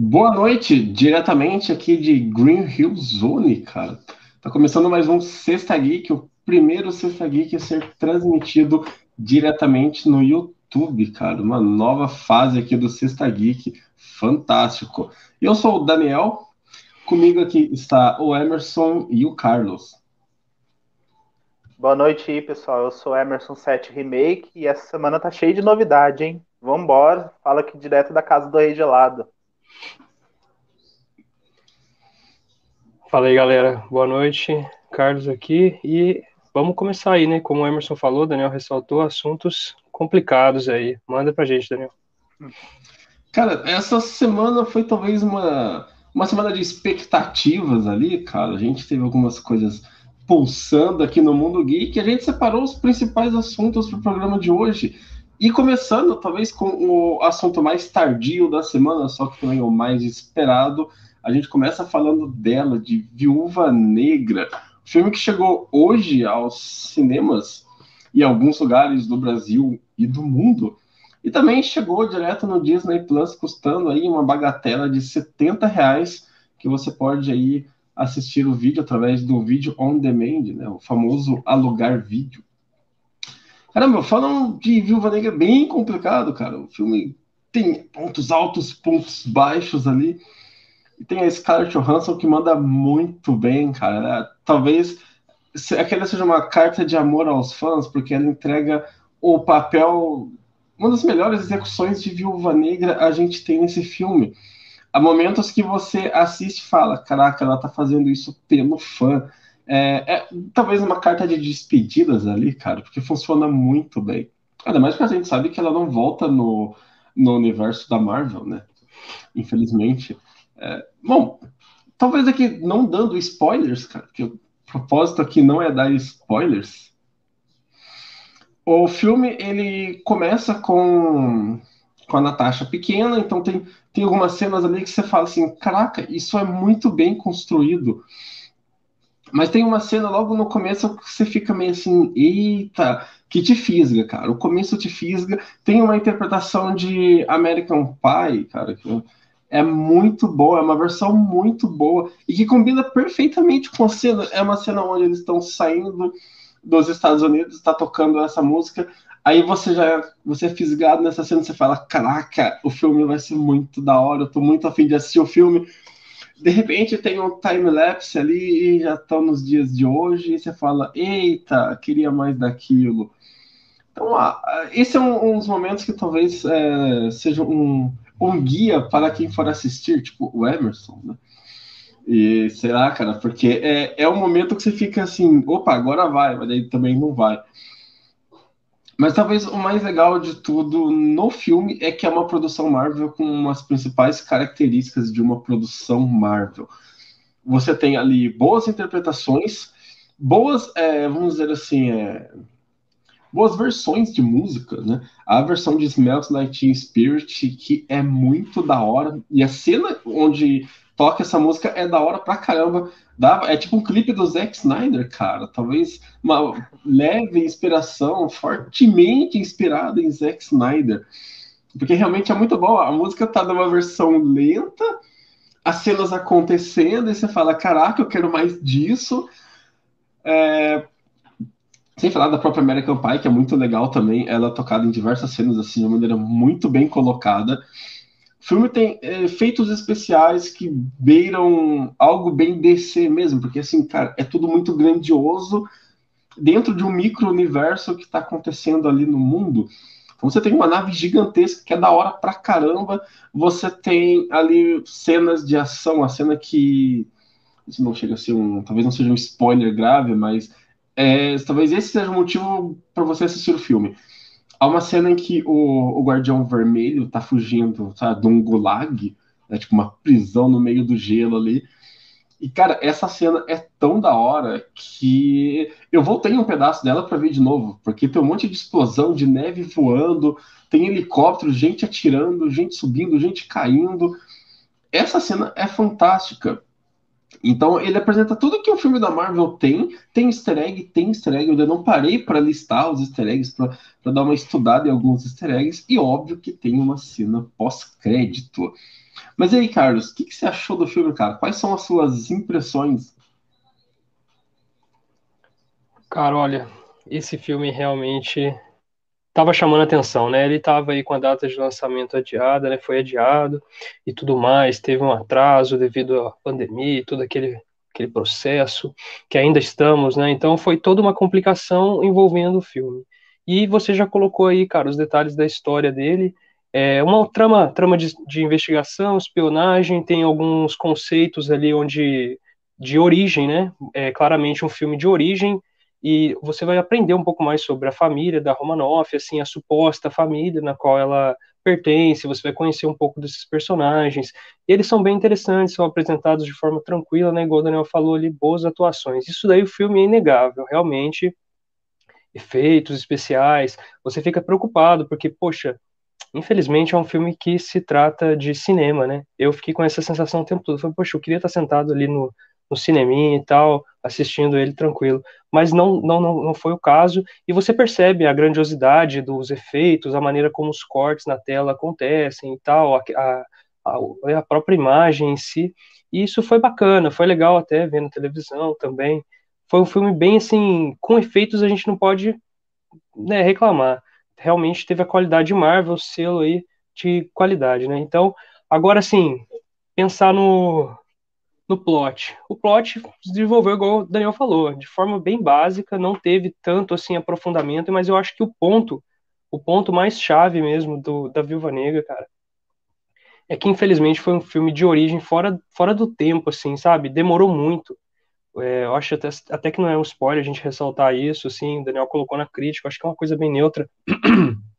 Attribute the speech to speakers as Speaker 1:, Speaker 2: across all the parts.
Speaker 1: Boa noite, diretamente aqui de Green Hill Zone, cara. Tá começando mais um Sexta Geek, o primeiro Sexta Geek a ser transmitido diretamente no YouTube, cara. Uma nova fase aqui do Sexta Geek, fantástico. Eu sou o Daniel, comigo aqui está o Emerson e o Carlos.
Speaker 2: Boa noite aí, pessoal. Eu sou Emerson 7 Remake e essa semana tá cheio de novidade, hein? Vambora, fala aqui direto da casa do Rei Gelado.
Speaker 3: Fala aí, galera. Boa noite. Carlos aqui. E vamos começar aí, né? Como o Emerson falou, Daniel ressaltou assuntos complicados aí. Manda pra gente, Daniel.
Speaker 1: Cara, essa semana foi talvez uma, uma semana de expectativas ali, cara. A gente teve algumas coisas pulsando aqui no Mundo Geek. A gente separou os principais assuntos para o programa de hoje. E começando, talvez, com o assunto mais tardio da semana, só que também o mais esperado, a gente começa falando dela, de Viúva Negra, filme que chegou hoje aos cinemas e alguns lugares do Brasil e do mundo. E também chegou direto no Disney Plus, custando aí uma bagatela de 70 reais, que você pode aí assistir o vídeo através do vídeo on demand, né? O famoso alugar vídeo. Caramba, falam de Viúva Negra bem complicado, cara. O filme tem pontos altos, pontos baixos ali. E tem a Scarlett Johansson que manda muito bem, cara. Talvez aquela seja uma carta de amor aos fãs, porque ela entrega o papel, uma das melhores execuções de Viúva Negra a gente tem nesse filme. Há momentos que você assiste e fala, caraca, ela tá fazendo isso pelo fã. É, é, talvez uma carta de despedidas ali, cara, porque funciona muito bem. Ainda mais porque a gente sabe que ela não volta no, no universo da Marvel, né? Infelizmente. É, bom, talvez aqui não dando spoilers, cara, porque o propósito aqui não é dar spoilers. O filme ele começa com com a Natasha pequena, então tem, tem algumas cenas ali que você fala assim, caraca, isso é muito bem construído. Mas tem uma cena logo no começo que você fica meio assim, eita, que te fisga, cara. O começo te fisga. Tem uma interpretação de American Pie, cara, que é muito boa, é uma versão muito boa e que combina perfeitamente com a cena. É uma cena onde eles estão saindo dos Estados Unidos, está tocando essa música. Aí você já você é fisgado nessa cena, você fala: Caraca, o filme vai ser muito da hora, eu tô muito afim de assistir o filme de repente tem um time-lapse ali e já estão nos dias de hoje, e você fala, eita, queria mais daquilo. Então, ah, esse é um, um, dos momentos que talvez é, seja um, um guia para quem for assistir, tipo o Emerson, né? E será, cara, porque é, é um momento que você fica assim, opa, agora vai, mas aí também não vai. Mas talvez o mais legal de tudo no filme é que é uma produção Marvel com as principais características de uma produção Marvel. Você tem ali boas interpretações, boas, é, vamos dizer assim, é, boas versões de música, né? A versão de Smells Like Teen Spirit, que é muito da hora, e a cena onde toca essa música é da hora pra caramba. Dá, é tipo um clipe do Zack Snyder, cara. Talvez uma leve inspiração, fortemente inspirada em Zack Snyder. Porque realmente é muito boa. A música tá numa versão lenta, as cenas acontecendo, e você fala: caraca, eu quero mais disso. É... Sem falar da própria American Pie, que é muito legal também. Ela é tocada em diversas cenas, assim, de uma maneira muito bem colocada. O filme tem é, efeitos especiais que beiram algo bem DC mesmo, porque assim, cara, é tudo muito grandioso dentro de um micro-universo que está acontecendo ali no mundo. Então você tem uma nave gigantesca que é da hora pra caramba. Você tem ali cenas de ação, a cena que. Isso não chega a ser um. Talvez não seja um spoiler grave, mas é, talvez esse seja o motivo para você assistir o filme. Há uma cena em que o, o Guardião Vermelho tá fugindo, sabe, de um gulag, né, tipo uma prisão no meio do gelo ali. E, cara, essa cena é tão da hora que eu voltei um pedaço dela para ver de novo, porque tem um monte de explosão, de neve voando, tem helicóptero, gente atirando, gente subindo, gente caindo. Essa cena é fantástica. Então ele apresenta tudo que o filme da Marvel tem, tem easter egg, tem easter egg, eu não parei para listar os easter eggs, para dar uma estudada em alguns easter eggs, e óbvio que tem uma cena pós-crédito. Mas aí, Carlos, o que, que, você achou do filme, cara? Quais são as suas impressões?
Speaker 3: Cara, olha, esse filme realmente estava chamando atenção, né? Ele estava aí com a data de lançamento adiada, né? Foi adiado e tudo mais, teve um atraso devido à pandemia e todo aquele, aquele processo que ainda estamos, né? Então foi toda uma complicação envolvendo o filme. E você já colocou aí, cara, os detalhes da história dele. É uma trama, trama de, de investigação, espionagem, tem alguns conceitos ali onde de origem, né? É claramente um filme de origem e você vai aprender um pouco mais sobre a família da Romanoff, assim, a suposta família na qual ela pertence, você vai conhecer um pouco desses personagens. E eles são bem interessantes, são apresentados de forma tranquila, né, igual o Daniel falou ali, boas atuações. Isso daí o filme é inegável, realmente, efeitos especiais, você fica preocupado, porque, poxa, infelizmente é um filme que se trata de cinema, né? Eu fiquei com essa sensação o tempo todo, falei, poxa, eu queria estar sentado ali no, no cineminha e tal, assistindo ele tranquilo. Mas não, não, não, não foi o caso, e você percebe a grandiosidade dos efeitos, a maneira como os cortes na tela acontecem e tal, a, a, a própria imagem em si, e isso foi bacana, foi legal até ver na televisão também. Foi um filme bem assim, com efeitos a gente não pode né, reclamar. Realmente teve a qualidade Marvel, selo aí de qualidade, né? Então, agora sim, pensar no, no plot. O plot se desenvolveu, igual o Daniel falou, de forma bem básica, não teve tanto assim aprofundamento, mas eu acho que o ponto, o ponto mais chave mesmo do, da Viúva Negra, cara, é que infelizmente foi um filme de origem fora, fora do tempo, assim, sabe? Demorou muito. É, eu acho até, até que não é um spoiler a gente ressaltar isso, assim, o Daniel colocou na crítica, acho que é uma coisa bem neutra.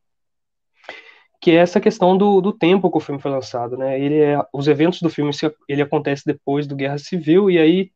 Speaker 3: que é essa questão do, do tempo que o filme foi lançado, né? Ele é, os eventos do filme ele acontece depois do Guerra Civil e aí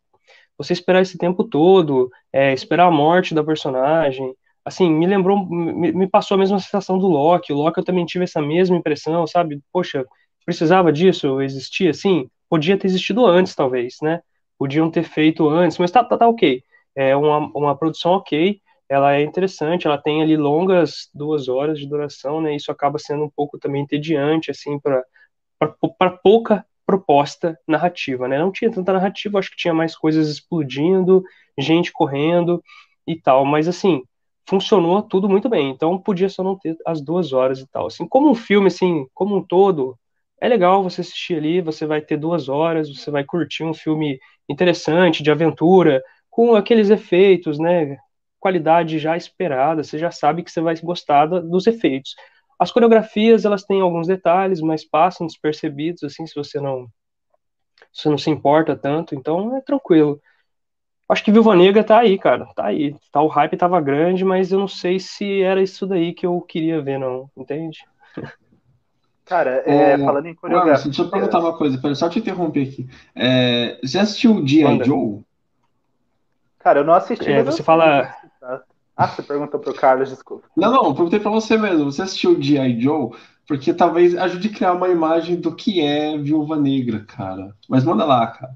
Speaker 3: você esperar esse tempo todo, é, esperar a morte da personagem, assim, me lembrou, me, me, passou a mesma sensação do Loki. O Loki eu também tive essa mesma impressão, sabe? Poxa, precisava disso existir assim? Podia ter existido antes, talvez, né? Podiam ter feito antes, mas tá, tá, tá ok. É uma, uma produção ok ela é interessante, ela tem ali longas duas horas de duração, né? Isso acaba sendo um pouco também entediante, assim, para pouca proposta narrativa, né? Não tinha tanta narrativa, acho que tinha mais coisas explodindo, gente correndo e tal, mas assim, funcionou tudo muito bem, então podia só não ter as duas horas e tal. Assim, como um filme, assim, como um todo, é legal você assistir ali, você vai ter duas horas, você vai curtir um filme interessante, de aventura, com aqueles efeitos, né? Qualidade já esperada, você já sabe que você vai gostar dos efeitos. As coreografias, elas têm alguns detalhes, mas passam despercebidos, assim, se você não se não se importa tanto, então é tranquilo. Acho que Viúva Negra tá aí, cara, tá aí. Tá, o hype tava grande, mas eu não sei se era isso daí que eu queria ver, não, entende?
Speaker 2: Cara, é, falando em coreografia...
Speaker 1: deixa eu perguntar uma coisa, pera, só te interromper aqui. É, você assistiu o G.I. Joe?
Speaker 2: Cara, eu não assisti.
Speaker 3: É, você fala...
Speaker 2: Ah, você perguntou pro Carlos, desculpa.
Speaker 1: Não, não, perguntei pra você mesmo. Você assistiu G.I. Joe? Porque talvez ajude a criar uma imagem do que é Viúva Negra, cara. Mas manda lá, cara.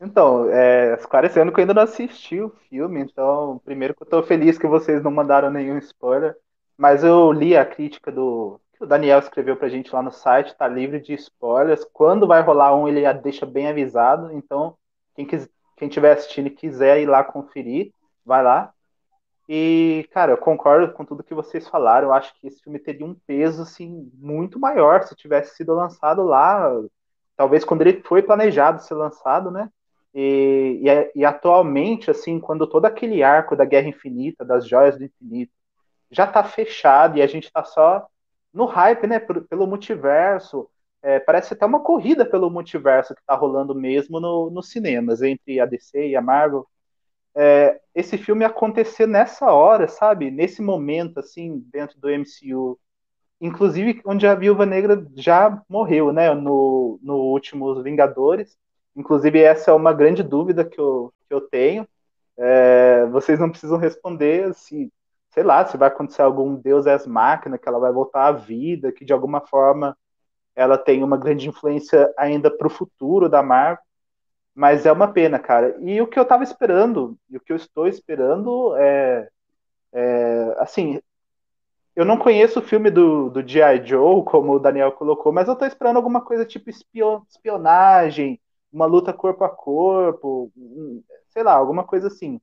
Speaker 2: Então, é, esclarecendo que eu ainda não assisti o filme, então, primeiro que eu tô feliz que vocês não mandaram nenhum spoiler, mas eu li a crítica do que o Daniel escreveu pra gente lá no site, tá livre de spoilers. Quando vai rolar um, ele deixa bem avisado, então, quem, quis, quem tiver assistindo e quiser ir lá conferir, vai lá. E, cara, eu concordo com tudo que vocês falaram. Eu acho que esse filme teria um peso, assim, muito maior se tivesse sido lançado lá. Talvez quando ele foi planejado ser lançado, né? E, e, e atualmente, assim, quando todo aquele arco da Guerra Infinita, das Joias do Infinito, já tá fechado e a gente tá só no hype, né? Pelo multiverso. É, parece até uma corrida pelo multiverso que tá rolando mesmo no, nos cinemas, entre a DC e a Marvel é, esse filme acontecer nessa hora, sabe? Nesse momento, assim, dentro do MCU. Inclusive, onde a Viúva Negra já morreu, né? No, no último Vingadores. Inclusive, essa é uma grande dúvida que eu, que eu tenho. É, vocês não precisam responder se, sei lá, se vai acontecer algum Deus é máquina, que ela vai voltar à vida, que de alguma forma ela tem uma grande influência ainda para o futuro da Marvel. Mas é uma pena, cara. E o que eu tava esperando, e o que eu estou esperando é. é assim, eu não conheço o filme do, do G.I. Joe, como o Daniel colocou, mas eu tô esperando alguma coisa tipo espionagem, uma luta corpo a corpo, sei lá, alguma coisa assim.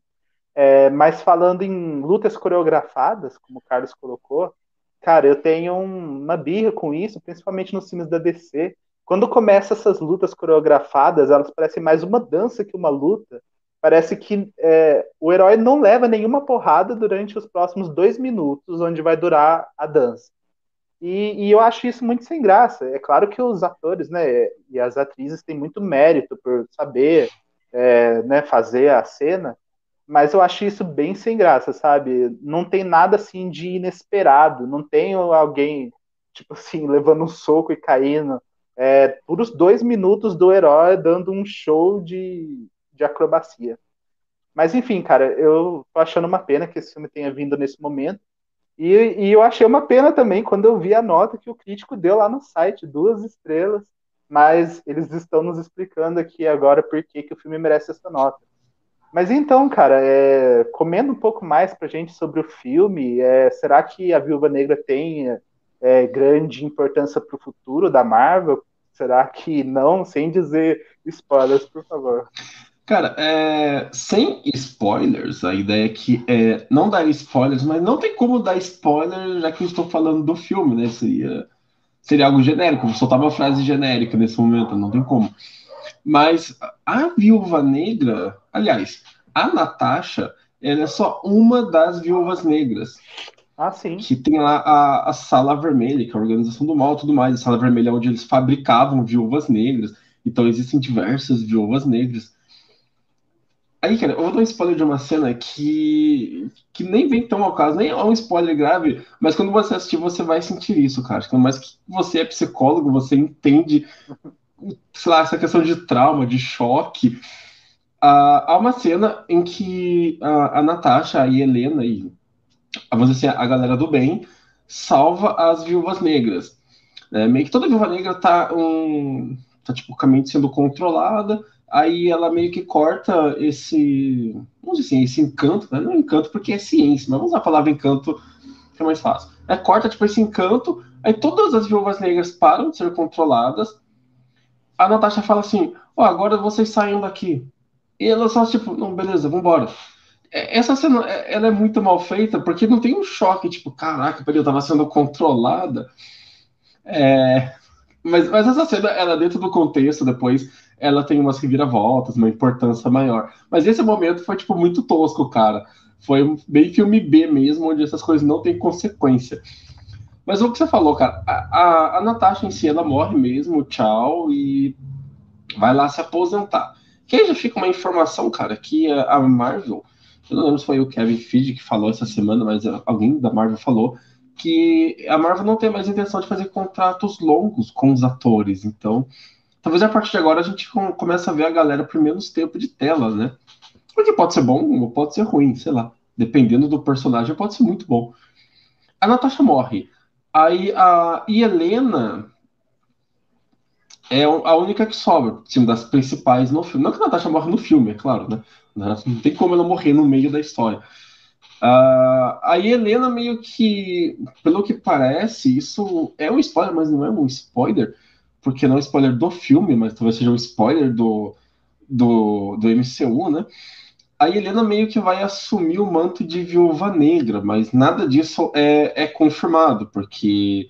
Speaker 2: É, mas falando em lutas coreografadas, como o Carlos colocou, cara, eu tenho uma birra com isso, principalmente nos filmes da DC. Quando começa essas lutas coreografadas, elas parecem mais uma dança que uma luta. Parece que é, o herói não leva nenhuma porrada durante os próximos dois minutos, onde vai durar a dança. E, e, eu acho isso muito sem graça. É claro que os atores né, e as atrizes têm muito mérito por saber é, né, fazer a cena, mas eu acho isso bem sem graça, sabe? Não tem nada assim de inesperado, não tem alguém, tipo assim, levando um soco e caindo. É, por os dois minutos do herói dando um show de, de acrobacia. Mas enfim, cara, eu tô achando uma pena que esse filme tenha vindo nesse momento. E, e eu achei uma pena também quando eu vi a nota que o crítico deu lá no site, duas estrelas, mas eles estão nos explicando aqui agora por que, que o filme merece essa nota. Mas então, cara, é, comendo um pouco mais pra gente sobre o filme, é, será que a Viúva Negra tem é, grande importância para o futuro da Marvel? Será que não? Sem dizer spoilers, por favor.
Speaker 1: Cara, é, sem spoilers, a ideia aqui é não dar spoilers, mas não tem como dar spoiler já que eu estou falando do filme, né? Seria, seria algo genérico, vou soltar uma frase genérica nesse momento, não tem como. Mas a Viúva Negra, aliás, a Natasha, ela é só uma das viúvas negras.
Speaker 2: Ah, sim.
Speaker 1: Que tem lá a, a Sala Vermelha, que é a Organização do Mal e tudo mais. A Sala Vermelha é onde eles fabricavam viúvas negras. Então existem diversas viúvas negras. Aí, cara, eu vou dar um spoiler de uma cena que, que nem vem tão ao caso, nem é um spoiler grave, mas quando você assistir, você vai sentir isso, cara. Mas que você é psicólogo, você entende sei lá, essa questão de trauma, de choque. Uh, há uma cena em que a, a Natasha, a Helena e vamos dizer assim, a galera do bem salva as viúvas negras. É, meio que toda viúva negra tá, um, tá tipo, sendo controlada, aí ela meio que corta esse, vamos dizer assim, esse encanto, né? não encanto porque é ciência, mas vamos usar a palavra encanto que é mais fácil. É, corta tipo esse encanto, aí todas as viúvas negras param de ser controladas, a Natasha fala assim: Ó, oh, agora vocês saem daqui. E ela só, tipo, não, beleza, vambora. É, essa cena, é, ela é muito mal feita, porque não tem um choque, tipo, caraca, peraí, eu tava sendo controlada. É, mas, mas essa cena, ela dentro do contexto, depois, ela tem umas reviravoltas, uma importância maior. Mas esse momento foi, tipo, muito tosco, cara. Foi bem filme B mesmo, onde essas coisas não têm consequência. Mas o que você falou, cara, a, a, a Natasha em si, ela morre mesmo, tchau, e vai lá se aposentar. Que aí já fica uma informação, cara, que a Marvel, eu não lembro se foi o Kevin Feige que falou essa semana, mas alguém da Marvel falou que a Marvel não tem mais intenção de fazer contratos longos com os atores. Então, talvez a partir de agora a gente comece a ver a galera por menos tempo de tela, né? O que pode ser bom ou pode ser ruim, sei lá. Dependendo do personagem, pode ser muito bom. A Natasha morre. Aí a Helena é a única que sobra, assim, das principais no filme. Não que a Natasha morre no filme, é claro, né? Não tem como ela morrer no meio da história. Uh, a Helena meio que, pelo que parece, isso é um spoiler, mas não é um spoiler, porque não é um spoiler do filme, mas talvez seja um spoiler do, do, do MCU, né? a Helena meio que vai assumir o manto de viúva negra, mas nada disso é, é confirmado, porque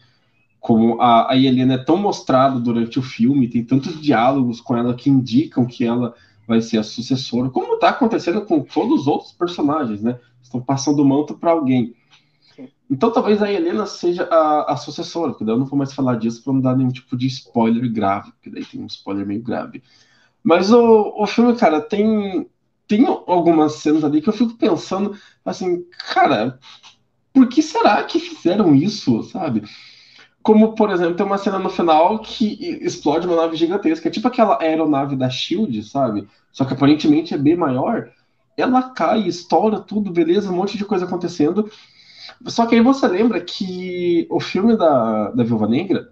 Speaker 1: como a, a Helena é tão mostrada durante o filme, tem tantos diálogos com ela que indicam que ela vai ser a sucessora, como está acontecendo com todos os outros personagens, né? Estão passando o manto para alguém. Então talvez a Helena seja a, a sucessora, porque daí eu não vou mais falar disso para não dar nenhum tipo de spoiler grave, porque daí tem um spoiler meio grave. Mas o, o filme, cara, tem tem algumas cenas ali que eu fico pensando, assim, cara, por que será que fizeram isso, sabe? Como, por exemplo, tem uma cena no final que explode uma nave gigantesca, é tipo aquela aeronave da Shield, sabe? Só que aparentemente é bem maior. Ela cai, estoura tudo, beleza, um monte de coisa acontecendo. Só que aí você lembra que o filme da, da Viúva Negra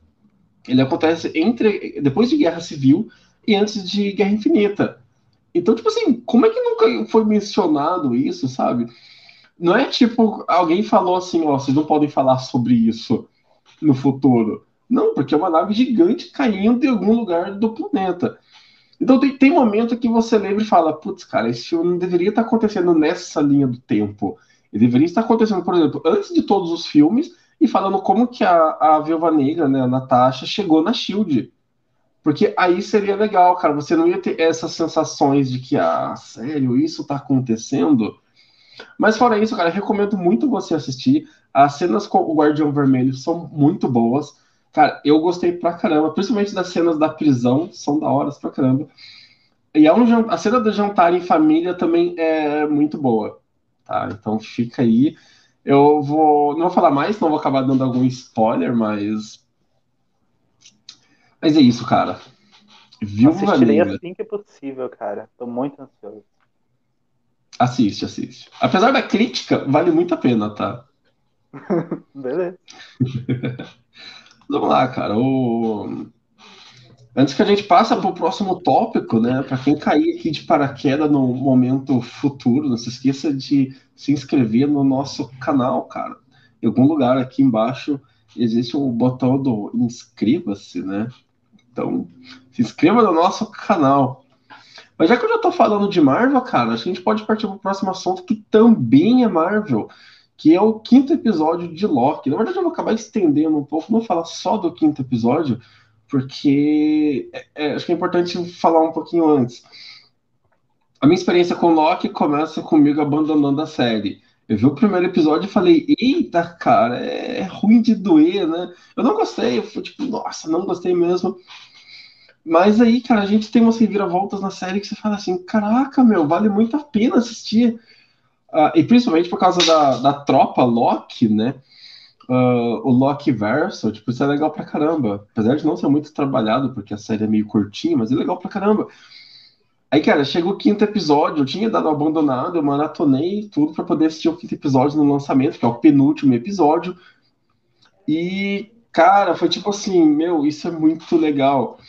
Speaker 1: ele acontece entre depois de Guerra Civil e antes de Guerra Infinita. Então, tipo assim, como é que nunca foi mencionado isso, sabe? Não é tipo, alguém falou assim, ó, vocês não podem falar sobre isso no futuro. Não, porque é uma nave gigante caindo em algum lugar do planeta. Então tem, tem momento que você lembra e fala, putz, cara, esse filme não deveria estar acontecendo nessa linha do tempo. Ele deveria estar acontecendo, por exemplo, antes de todos os filmes e falando como que a, a Viúva Negra, né, a Natasha, chegou na SHIELD. Porque aí seria legal, cara. Você não ia ter essas sensações de que, ah, sério, isso tá acontecendo. Mas fora isso, cara, recomendo muito você assistir. As cenas com o Guardião Vermelho são muito boas. Cara, eu gostei pra caramba, principalmente das cenas da prisão, são da horas pra caramba. E é um, a cena do jantar em família também é muito boa, tá? Então fica aí. Eu vou. Não vou falar mais, não vou acabar dando algum spoiler, mas. Mas é isso, cara.
Speaker 2: Viúva Assistirei Negra. assim que é possível, cara. Tô muito ansioso.
Speaker 1: Assiste, assiste. Apesar da crítica, vale muito a pena, tá?
Speaker 2: Beleza.
Speaker 1: Vamos lá, cara. O... Antes que a gente passe para o próximo tópico, né? Para quem cair aqui de paraquedas no momento futuro, não se esqueça de se inscrever no nosso canal, cara. Em algum lugar aqui embaixo existe o botão do inscreva-se, né? Então, se inscreva no nosso canal. Mas já que eu já tô falando de Marvel, cara, a gente pode partir para o próximo assunto que também é Marvel, que é o quinto episódio de Loki. Na verdade, eu vou acabar estendendo um pouco, não vou falar só do quinto episódio, porque é, é, acho que é importante falar um pouquinho antes. A minha experiência com Loki começa comigo abandonando a série. Eu vi o primeiro episódio e falei, eita, cara, é ruim de doer, né? Eu não gostei, eu fui tipo, nossa, não gostei mesmo. Mas aí, cara, a gente tem umas reviravoltas na série que você fala assim, caraca, meu, vale muito a pena assistir. Uh, e principalmente por causa da, da tropa Loki, né? Uh, o Loki Verso, tipo, isso é legal pra caramba. Apesar de não ser muito trabalhado, porque a série é meio curtinha, mas é legal pra caramba. Aí, cara, chegou o quinto episódio, eu tinha dado abandonado, eu maratonei tudo para poder assistir o quinto episódio no lançamento, que é o penúltimo episódio. E, cara, foi tipo assim, meu, isso é muito legal.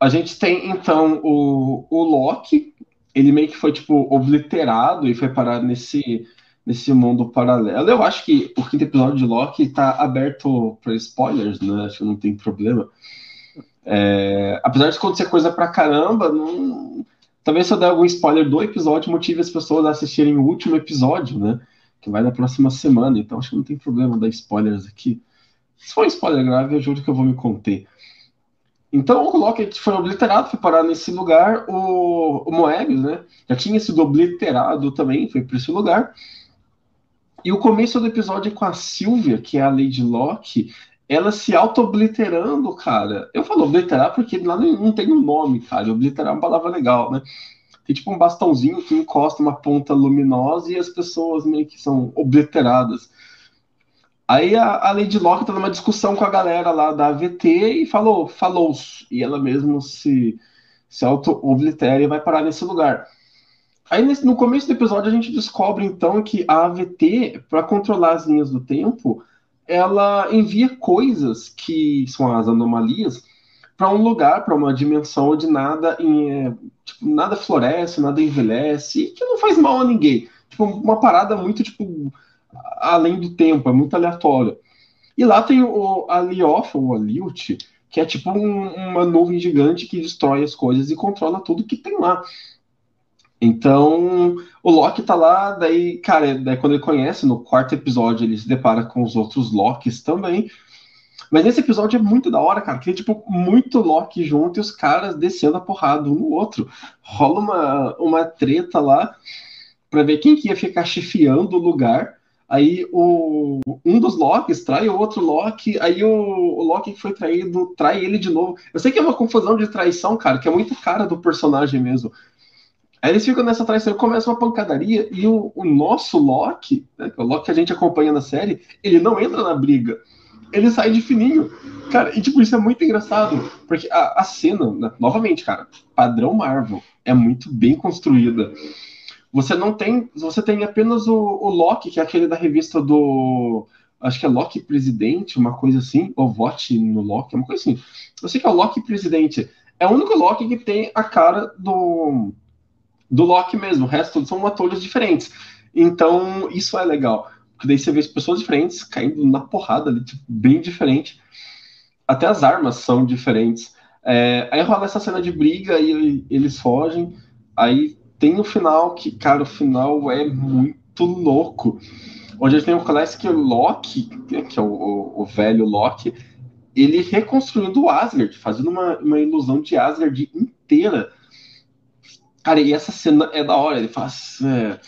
Speaker 1: A gente tem, então, o, o Loki, ele meio que foi, tipo, obliterado e foi parar nesse nesse mundo paralelo. Eu acho que o quinto episódio de Loki está aberto para spoilers, né? Acho que não tem problema. É, apesar de acontecer coisa pra caramba, não... talvez se eu der algum spoiler do episódio, motive as pessoas a assistirem o último episódio, né? Que vai na próxima semana, então acho que não tem problema dar spoilers aqui. Se for um spoiler grave, eu juro que eu vou me conter. Então o Loki foi obliterado, foi parar nesse lugar. O, o Moebius, né? Já tinha sido obliterado também, foi para esse lugar. E o começo do episódio com a Sylvia, que é a Lady Locke, ela se auto-obliterando, cara. Eu falo obliterar porque lá não tem um nome, cara. Obliterar é uma palavra legal, né? Tem tipo um bastãozinho que encosta uma ponta luminosa e as pessoas meio que são obliteradas. Aí a, a Lady Locke tá numa discussão com a galera lá da AVT e falou, falou, e ela mesmo se, se auto-oblitera e vai parar nesse lugar. Aí nesse, no começo do episódio a gente descobre então que a AVT, para controlar as linhas do tempo, ela envia coisas que são as anomalias para um lugar, para uma dimensão onde nada, em, tipo, nada floresce, nada envelhece, e que não faz mal a ninguém. Tipo, uma parada muito tipo além do tempo, é muito aleatória. E lá tem o Alioth, ou Aliut, que é tipo um, uma nuvem gigante que destrói as coisas e controla tudo que tem lá. Então, o Loki tá lá, daí, cara, daí quando ele conhece, no quarto episódio, ele se depara com os outros Lokis também. Mas nesse episódio é muito da hora, cara, que tem, tipo, muito Loki junto e os caras descendo a porrada um no outro. Rola uma, uma treta lá pra ver quem que ia ficar chefiando o lugar. Aí o, um dos Locks trai o outro Loki, aí o, o Loki que foi traído trai ele de novo. Eu sei que é uma confusão de traição, cara, que é muito cara do personagem mesmo. Aí eles ficam nessa traição começa uma pancadaria. E o, o nosso Loki, né, é o Loki que a gente acompanha na série, ele não entra na briga. Ele sai de fininho. Cara, e tipo, isso é muito engraçado. Porque a, a cena, né, novamente, cara, padrão Marvel, é muito bem construída. Você não tem. Você tem apenas o, o Loki, que é aquele da revista do. Acho que é Loki Presidente, uma coisa assim. Ou vote no Loki, uma coisa assim. Eu sei que é o Loki Presidente é o único Loki que tem a cara do, do Loki mesmo. O resto são atores diferentes. Então, isso é legal. Porque daí você vê pessoas diferentes caindo na porrada ali, tipo, bem diferente. Até as armas são diferentes. É, aí rola essa cena de briga e eles fogem. Aí tem o final que, cara, o final é muito louco. Onde a gente tem o Classic Loki, que é o, o, o velho Loki, ele reconstruindo o Asgard, fazendo uma, uma ilusão de Asgard inteira. Cara, e essa cena é da hora, ele faz. É...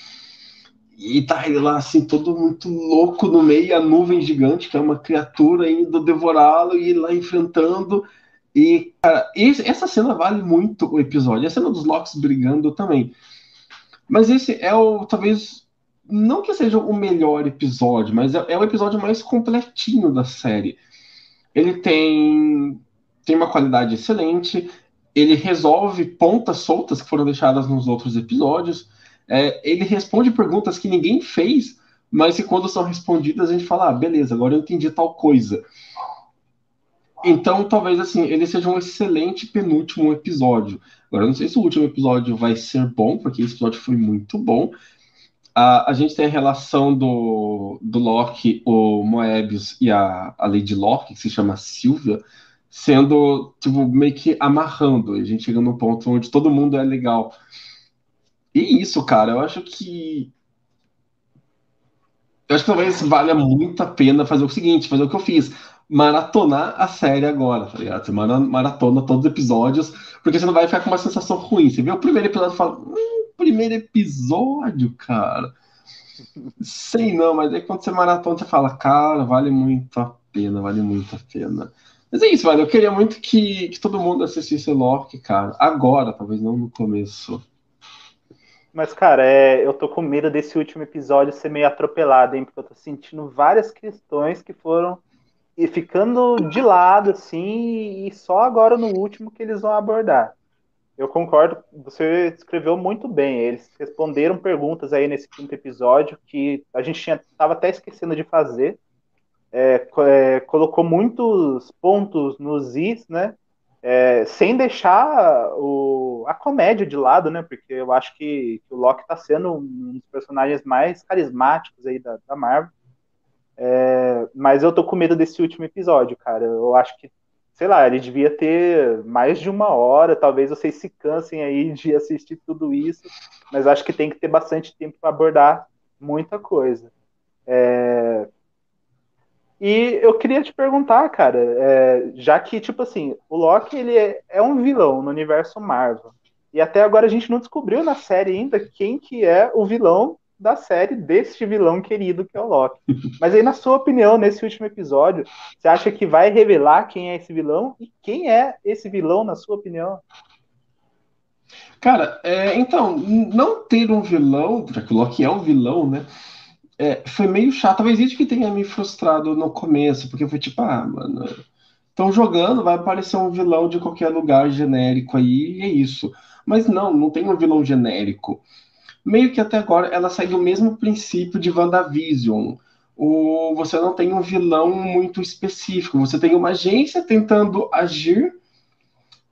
Speaker 1: E tá ele lá assim, todo muito louco no meio, a nuvem gigante, que é uma criatura indo devorá-lo, e ele lá enfrentando. E, cara, essa cena vale muito o episódio. A cena dos Locks brigando também. Mas esse é o, talvez, não que seja o melhor episódio, mas é, é o episódio mais completinho da série. Ele tem, tem uma qualidade excelente, ele resolve pontas soltas que foram deixadas nos outros episódios. É, ele responde perguntas que ninguém fez, mas que quando são respondidas a gente fala, ah, beleza, agora eu entendi tal coisa. Então, talvez assim, ele seja um excelente penúltimo episódio. Agora, não sei se o último episódio vai ser bom, porque esse episódio foi muito bom. A, a gente tem a relação do, do Loki, o Moebius e a, a Lady Loki, que se chama Sylvia, sendo, tipo, meio que amarrando. A gente chega num ponto onde todo mundo é legal. E isso, cara, eu acho que. Eu acho que talvez valha muito a pena fazer o seguinte, fazer o que eu fiz maratonar a série agora, tá ligado? Você maratona todos os episódios, porque você não vai ficar com uma sensação ruim. Você vê o primeiro episódio e fala, hum, primeiro episódio, cara. Sei não, mas aí quando você maratona, você fala, cara, vale muito a pena, vale muito a pena. Mas é isso, velho. Eu queria muito que, que todo mundo assistisse Loki, cara. Agora, talvez não no começo.
Speaker 2: Mas, cara, é, eu tô com medo desse último episódio ser meio atropelado, hein? Porque eu tô sentindo várias questões que foram e ficando de lado, assim, e só agora no último que eles vão abordar. Eu concordo, você escreveu muito bem. Eles responderam perguntas aí nesse quinto episódio que a gente tinha, tava até esquecendo de fazer. É, é, colocou muitos pontos nos is, né? É, sem deixar o, a comédia de lado, né? Porque eu acho que, que o Loki está sendo um dos personagens mais carismáticos aí da, da Marvel. É, mas eu tô com medo desse último episódio, cara. Eu acho que, sei lá, ele devia ter mais de uma hora. Talvez vocês se cansem aí de assistir tudo isso, mas acho que tem que ter bastante tempo para abordar muita coisa. É... E eu queria te perguntar, cara, é, já que, tipo assim, o Loki ele é, é um vilão no universo Marvel. E até agora a gente não descobriu na série ainda quem que é o vilão da série deste vilão querido que é o Loki. Mas aí, na sua opinião, nesse último episódio, você acha que vai revelar quem é esse vilão? E quem é esse vilão, na sua opinião?
Speaker 1: Cara, é, então, não ter um vilão, já que o Loki é um vilão, né? É, foi meio chato. Talvez isso que tenha me frustrado no começo, porque foi tipo, ah, mano, estão jogando, vai aparecer um vilão de qualquer lugar genérico aí, e é isso. Mas não, não tem um vilão genérico meio que até agora ela segue o mesmo princípio de WandaVision. O, você não tem um vilão muito específico, você tem uma agência tentando agir,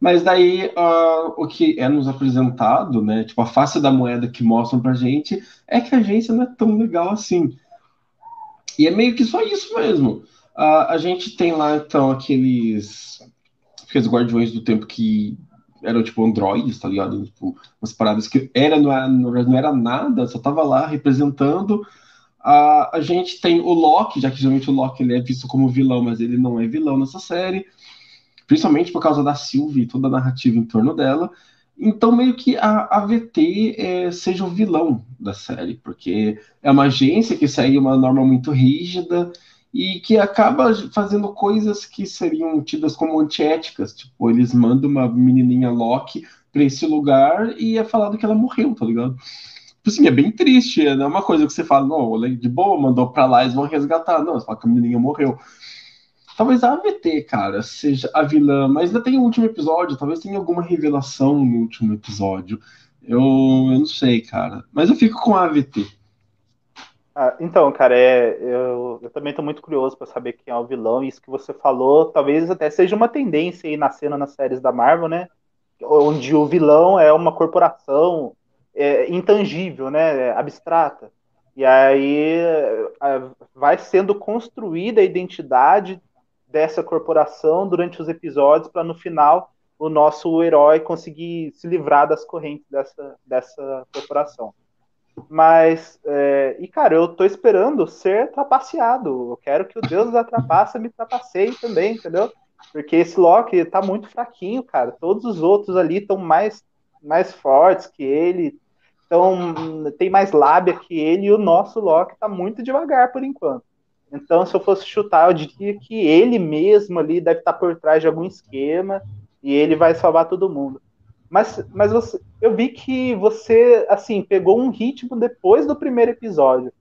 Speaker 1: mas daí uh, o que é nos apresentado, né, tipo a face da moeda que mostram pra gente, é que a agência não é tão legal assim. E é meio que só isso mesmo. Uh, a gente tem lá então aqueles, aqueles guardiões do tempo que eram tipo androides, tá ligado? Tipo, umas paradas que era, não, era, não era nada, só tava lá representando. A, a gente tem o Loki, já que geralmente o Loki ele é visto como vilão, mas ele não é vilão nessa série, principalmente por causa da Sylvie e toda a narrativa em torno dela. Então, meio que a AVT é, seja o vilão da série, porque é uma agência que segue uma norma muito rígida e que acaba fazendo coisas que seriam tidas como antiéticas. Tipo, eles mandam uma menininha Loki para esse lugar e é falado que ela morreu, tá ligado? Tipo assim, é bem triste, não é uma coisa que você fala, não, de boa, mandou pra lá, eles vão resgatar. Não, você fala que a menininha morreu. Talvez a AVT, cara, seja a vilã, mas ainda tem o último episódio, talvez tenha alguma revelação no último episódio. Eu, eu não sei, cara. Mas eu fico com a AVT.
Speaker 2: Ah, então, cara, é, eu, eu também estou muito curioso para saber quem é o vilão. Isso que você falou, talvez até seja uma tendência aí na cena nas séries da Marvel, né? onde o vilão é uma corporação é, intangível, né, abstrata. E aí vai sendo construída a identidade dessa corporação durante os episódios para no final o nosso herói conseguir se livrar das correntes dessa, dessa corporação. Mas, é, e cara, eu tô esperando ser trapaceado. Eu quero que o Deus da trapaça me trapaceie também, entendeu? Porque esse Loki tá muito fraquinho, cara. Todos os outros ali estão mais, mais fortes que ele, então, tem mais lábia que ele e o nosso Loki tá muito devagar por enquanto. Então, se eu fosse chutar, eu diria que ele mesmo ali deve estar tá por trás de algum esquema e ele vai salvar todo mundo. Mas, mas você, eu vi que você, assim, pegou um ritmo depois do primeiro episódio.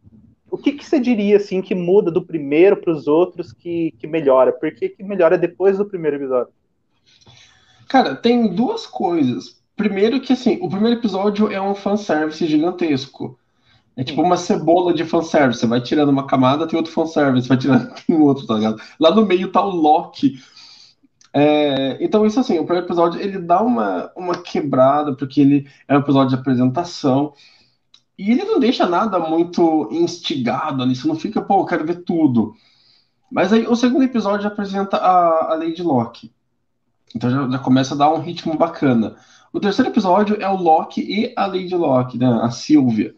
Speaker 2: O que, que você diria, assim, que muda do primeiro para os outros que, que melhora? Por que, que melhora depois do primeiro episódio?
Speaker 1: Cara, tem duas coisas. Primeiro que, assim, o primeiro episódio é um fanservice gigantesco. É tipo uma cebola de fanservice. Você vai tirando uma camada, tem outro fanservice, vai tirando tem outro, tá ligado? Lá no meio tá o Loki. É, então, isso assim, o primeiro episódio ele dá uma, uma quebrada, porque ele é um episódio de apresentação. E ele não deixa nada muito instigado ali, você não fica, pô, eu quero ver tudo. Mas aí o segundo episódio apresenta a, a Lady Locke. Então já, já começa a dar um ritmo bacana. O terceiro episódio é o Loki e a Lady Locke, né, a Sylvia.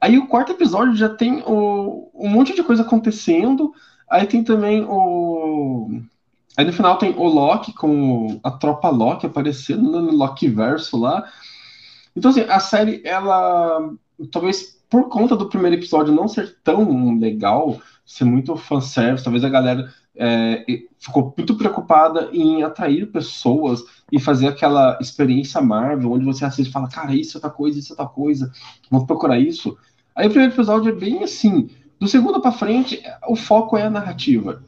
Speaker 1: Aí o quarto episódio já tem o, um monte de coisa acontecendo. Aí tem também o. Aí no final tem o Loki com a tropa Loki aparecendo no Loki verso lá. Então, assim, a série, ela. Talvez por conta do primeiro episódio não ser tão legal, ser muito fanservice, talvez a galera é, ficou muito preocupada em atrair pessoas e fazer aquela experiência Marvel, onde você assiste e fala, cara, isso é outra coisa, isso é outra coisa, vou procurar isso. Aí o primeiro episódio é bem assim. Do segundo para frente, o foco é a narrativa.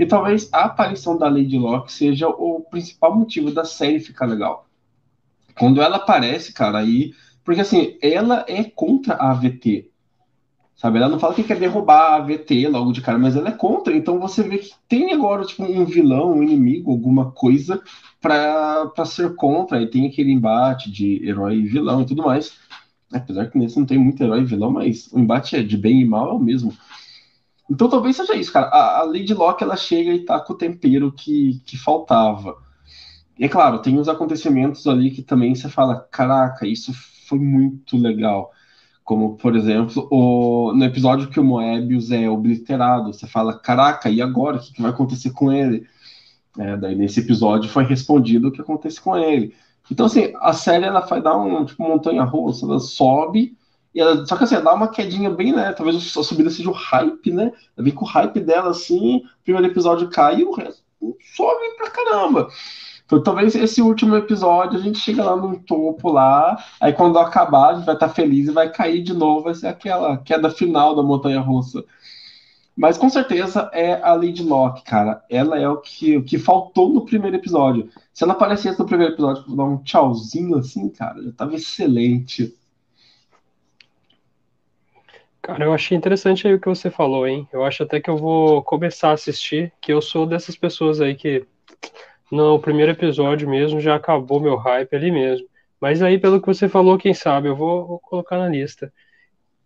Speaker 1: E talvez a aparição da Lady Locke seja o principal motivo da série ficar legal. Quando ela aparece, cara, aí. Porque assim, ela é contra a AVT. Sabe? Ela não fala que quer derrubar a VT logo de cara, mas ela é contra. Então você vê que tem agora tipo, um vilão, um inimigo, alguma coisa para ser contra. E tem aquele embate de herói e vilão e tudo mais. Apesar que nesse não tem muito herói e vilão, mas o embate é de bem e mal é o mesmo. Então talvez seja isso, cara. A, a Lady Locke ela chega e tá com o tempero que, que faltava. E é claro, tem os acontecimentos ali que também você fala: caraca, isso foi muito legal como, por exemplo, o, no episódio que o Moebius é obliterado, você fala, caraca, e agora? O que, que vai acontecer com ele? É, daí nesse episódio foi respondido o que acontece com ele. Então, assim, a série ela vai dar um tipo montanha russa, ela sobe, e ela, só que assim, dá uma quedinha bem, né? Talvez a subida seja o hype, né? Ela vem com o hype dela assim, primeiro episódio cai e o resto sobe pra caramba. Então, talvez esse último episódio a gente chega lá no topo lá, aí quando acabar a gente vai estar feliz e vai cair de novo, vai ser aquela queda final da montanha russa. Mas com certeza é a Lady Locke, cara. Ela é o que, o que faltou no primeiro episódio. Se ela aparecesse no primeiro episódio dar um tchauzinho assim, cara, já tava excelente.
Speaker 3: Cara, eu achei interessante aí o que você falou, hein? Eu acho até que eu vou começar a assistir, que eu sou dessas pessoas aí que não, o primeiro episódio mesmo já acabou meu hype ali mesmo. Mas aí, pelo que você falou, quem sabe, eu vou, vou colocar na lista.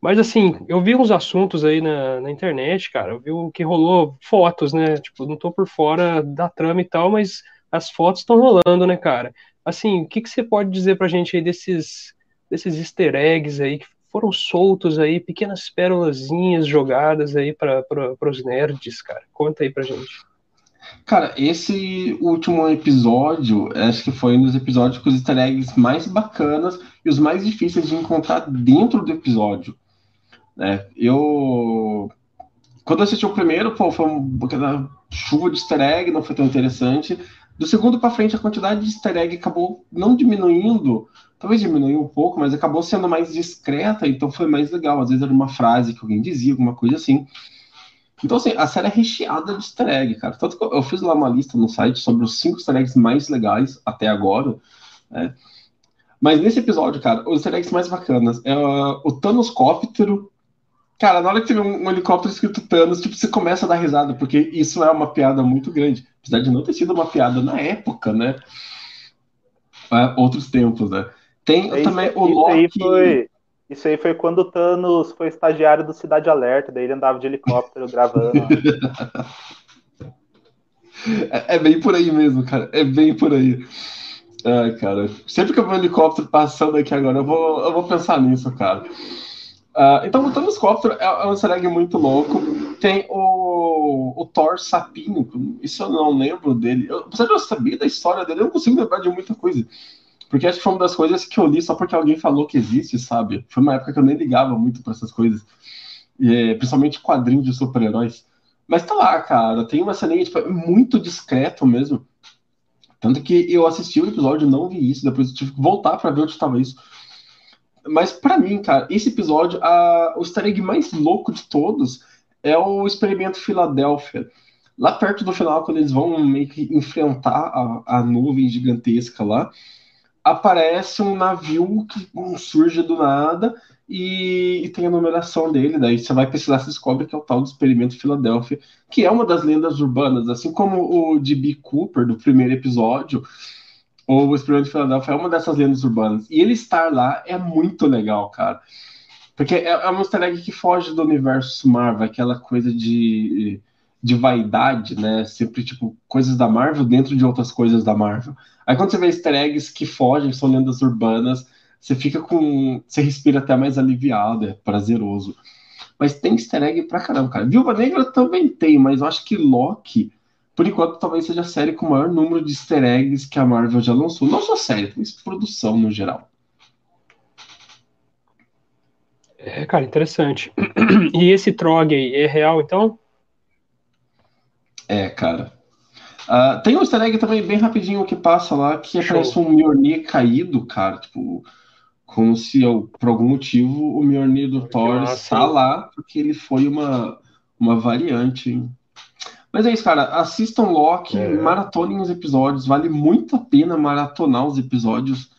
Speaker 3: Mas assim, eu vi uns assuntos aí na, na internet, cara. Eu vi o que rolou fotos, né? Tipo, não tô por fora da trama e tal, mas as fotos estão rolando, né, cara? Assim, o que, que você pode dizer pra gente aí desses, desses easter eggs aí que foram soltos aí, pequenas pérolazinhas jogadas aí para os nerds, cara? Conta aí pra gente.
Speaker 1: Cara, esse último episódio, acho que foi um dos episódios com os easter eggs mais bacanas e os mais difíceis de encontrar dentro do episódio. Né? Eu. Quando eu assisti o primeiro, pô, foi uma chuva de easter egg, não foi tão interessante. Do segundo para frente, a quantidade de easter egg acabou não diminuindo, talvez diminuiu um pouco, mas acabou sendo mais discreta, então foi mais legal. Às vezes era uma frase que alguém dizia, alguma coisa assim. Então, assim, a série é recheada de easter egg, cara. Tanto que eu fiz lá uma lista no site sobre os cinco easter eggs mais legais até agora. Né? Mas nesse episódio, cara, os easter eggs mais bacanas é uh, o Thanos Cóptero. Cara, na hora que vê um, um, helicóptero escrito Thanos, tipo, você começa a dar risada, porque isso é uma piada muito grande. Apesar de não ter sido uma piada na época, né? É, outros tempos, né? Tem
Speaker 2: Isso-
Speaker 1: também o
Speaker 2: isso
Speaker 1: Loki.
Speaker 2: aí foi. Isso aí foi quando o Thanos foi estagiário do Cidade Alerta, daí ele andava de helicóptero gravando.
Speaker 1: É, é bem por aí mesmo, cara. É bem por aí. Ai, cara. Sempre que eu vejo um helicóptero passando aqui agora, eu vou, eu vou pensar nisso, cara. Ah, então, o Thanos Cóptero é, é um easter muito louco. Tem o, o Thor Sapinho, isso eu não lembro dele. Eu, apesar de eu saber da história dele, eu não consigo lembrar de muita coisa. Porque acho que foi uma das coisas que eu li só porque alguém falou que existe, sabe? Foi uma época que eu nem ligava muito pra essas coisas. E, é, principalmente quadrinhos de super-heróis. Mas tá lá, cara. Tem uma ceninha tipo, muito discreto mesmo. Tanto que eu assisti o episódio, não vi isso, depois eu tive que voltar pra ver onde estava isso. Mas pra mim, cara, esse episódio, a, o easter egg mais louco de todos é o experimento Filadélfia. Lá perto do final, quando eles vão meio que enfrentar a, a nuvem gigantesca lá, aparece um navio que hum, surge do nada e, e tem a numeração dele. Daí você vai pesquisar, você descobre que é o tal do experimento Filadélfia, que é uma das lendas urbanas, assim como o de B. Cooper do primeiro episódio. O Experimento Filadélfia é uma dessas lendas urbanas. E ele estar lá é muito legal, cara. Porque é, é um easter egg que foge do universo Marvel, aquela coisa de, de vaidade, né? Sempre, tipo, coisas da Marvel dentro de outras coisas da Marvel. Aí quando você vê easter eggs que fogem, que são lendas urbanas, você fica com. Você respira até mais aliviado, é prazeroso. Mas tem easter egg pra caramba, cara. Viúva Negra também tem, mas eu acho que Loki, por enquanto, talvez seja a série com o maior número de easter eggs que a Marvel já lançou. Não só série, mas produção no geral.
Speaker 3: É, cara, interessante. E esse Trog aí, é real, então?
Speaker 1: É, cara. Ah, tem um easter egg também bem rapidinho que passa lá, que
Speaker 3: Show.
Speaker 1: aparece um Mjolnir caído, cara, tipo, como se eu, por algum motivo o Mjolnir do Thor está lá, porque ele foi uma, uma variante, hein? Mas é isso, cara, assistam Loki,
Speaker 3: É.
Speaker 1: maratonem os episódios, vale muito a pena maratonar os episódios.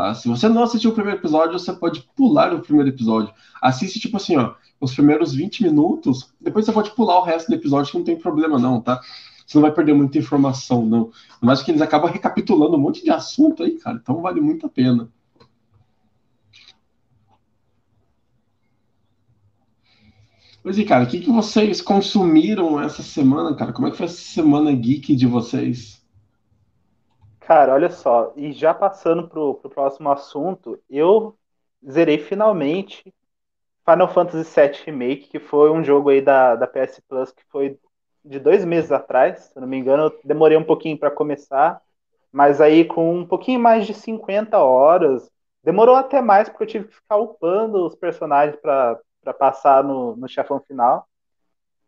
Speaker 1: Ah, se você não assistiu o primeiro episódio, você pode pular o primeiro episódio. Assiste, tipo assim, ó, os primeiros 20 minutos, depois você pode pular o resto do episódio, que não tem problema não, tá? Você não vai perder muita informação, não. Mas que eles acabam recapitulando um monte de assunto aí, cara, então vale muito a pena. Mas e, cara, o que, que vocês consumiram essa semana, cara? Como é que foi essa semana geek de vocês?
Speaker 2: Cara, olha só, e já passando pro, pro próximo assunto, eu zerei finalmente Final Fantasy VII Remake, que foi um jogo aí da, da PS Plus que foi de dois meses atrás, se não me engano, eu demorei um pouquinho para começar, mas aí com um pouquinho mais de 50 horas, demorou até mais porque eu tive que ficar upando os personagens para passar no, no chefão final.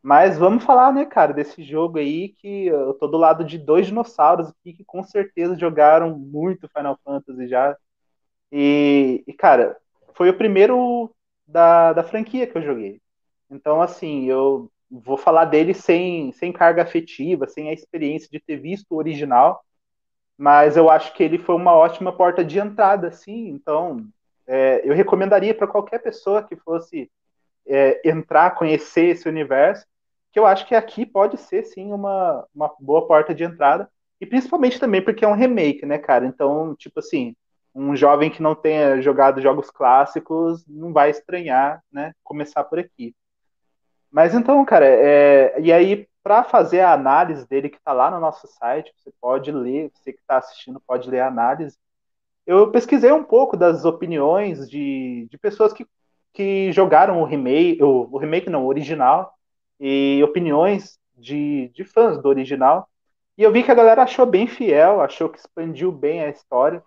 Speaker 2: Mas vamos falar, né, cara, desse jogo aí que eu tô do lado de dois dinossauros aqui que com certeza jogaram muito Final Fantasy já. E, e, cara, foi o primeiro da, da franquia que eu joguei. Então, assim, eu vou falar dele sem, sem carga afetiva, sem a experiência de ter visto o original, mas eu acho que ele foi uma ótima porta de entrada, assim. Então, é, eu recomendaria para qualquer pessoa que fosse é, entrar, conhecer esse universo, que eu acho que aqui pode ser sim uma, uma boa porta de entrada, e principalmente também porque é um remake, né, cara? Então, tipo assim, um jovem que não tenha jogado jogos clássicos não vai estranhar, né, começar por aqui. Mas então, cara, é, e aí, para fazer a análise dele que está lá no nosso site, você pode ler, você que está assistindo pode ler a análise. Eu pesquisei um pouco das opiniões de, de pessoas que, que jogaram o remake, o, o remake não, o original, e opiniões de, de fãs do original. E eu vi que a galera achou bem fiel, achou que expandiu bem a história.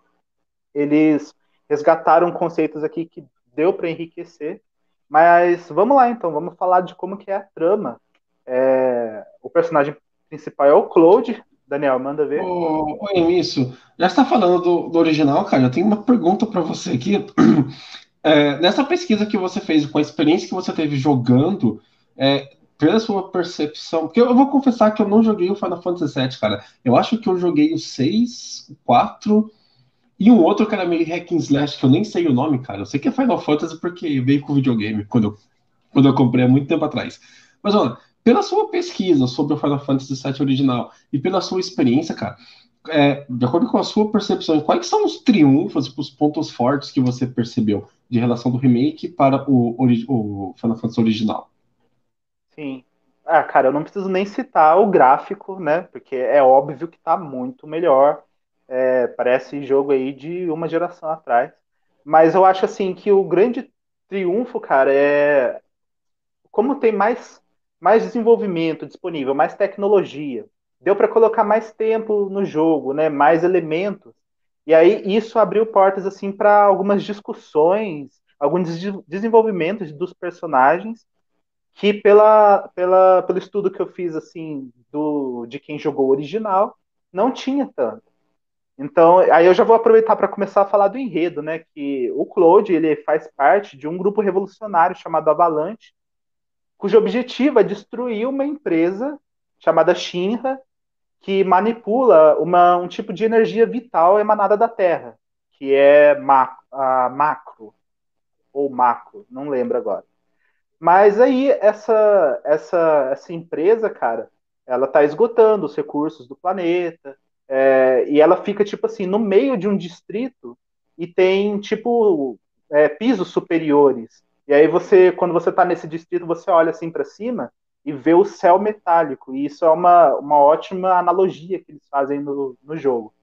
Speaker 2: Eles resgataram conceitos aqui que deu para enriquecer. Mas vamos lá então, vamos falar de como que é a trama. É, o personagem principal é o Claude. Daniel, manda ver.
Speaker 1: Ô, ô Emisso, já está falando do, do original, cara? Eu tenho uma pergunta para você aqui. É, nessa pesquisa que você fez, com a experiência que você teve jogando, é, pela sua percepção, porque eu vou confessar que eu não joguei o Final Fantasy VII, cara. Eu acho que eu joguei o 6, o 4 e um outro que era meio hack and slash, que eu nem sei o nome, cara. Eu sei que é Final Fantasy porque veio com videogame quando eu, quando eu comprei há muito tempo atrás. Mas olha, pela sua pesquisa sobre o Final Fantasy VII original e pela sua experiência, cara, é, de acordo com a sua percepção, quais são os triunfos, os pontos fortes que você percebeu de relação do remake para o, o Final Fantasy original?
Speaker 2: Sim. Ah, cara, eu não preciso nem citar o gráfico, né? Porque é óbvio que tá muito melhor. É, parece jogo aí de uma geração atrás. Mas eu acho assim que o grande triunfo, cara, é como tem mais, mais desenvolvimento disponível, mais tecnologia, deu para colocar mais tempo no jogo, né? Mais elementos. E aí isso abriu portas assim para algumas discussões, alguns desenvolvimentos dos personagens que pela, pela pelo estudo que eu fiz assim do de quem jogou o original não tinha tanto. Então, aí eu já vou aproveitar para começar a falar do enredo, né? Que o Claude ele faz parte de um grupo revolucionário chamado Avalanche, cujo objetivo é destruir uma empresa chamada Shinra, que manipula uma, um tipo de energia vital emanada da Terra, que é ma a macro ou macro, não lembro agora. Mas aí essa essa essa empresa, cara, ela está esgotando os recursos do planeta é, e ela fica tipo assim no meio de um distrito e tem tipo é, pisos superiores. E aí você, quando você está nesse distrito, você olha assim para cima e vê o céu metálico. E isso é uma, uma ótima analogia que eles fazem no, no jogo.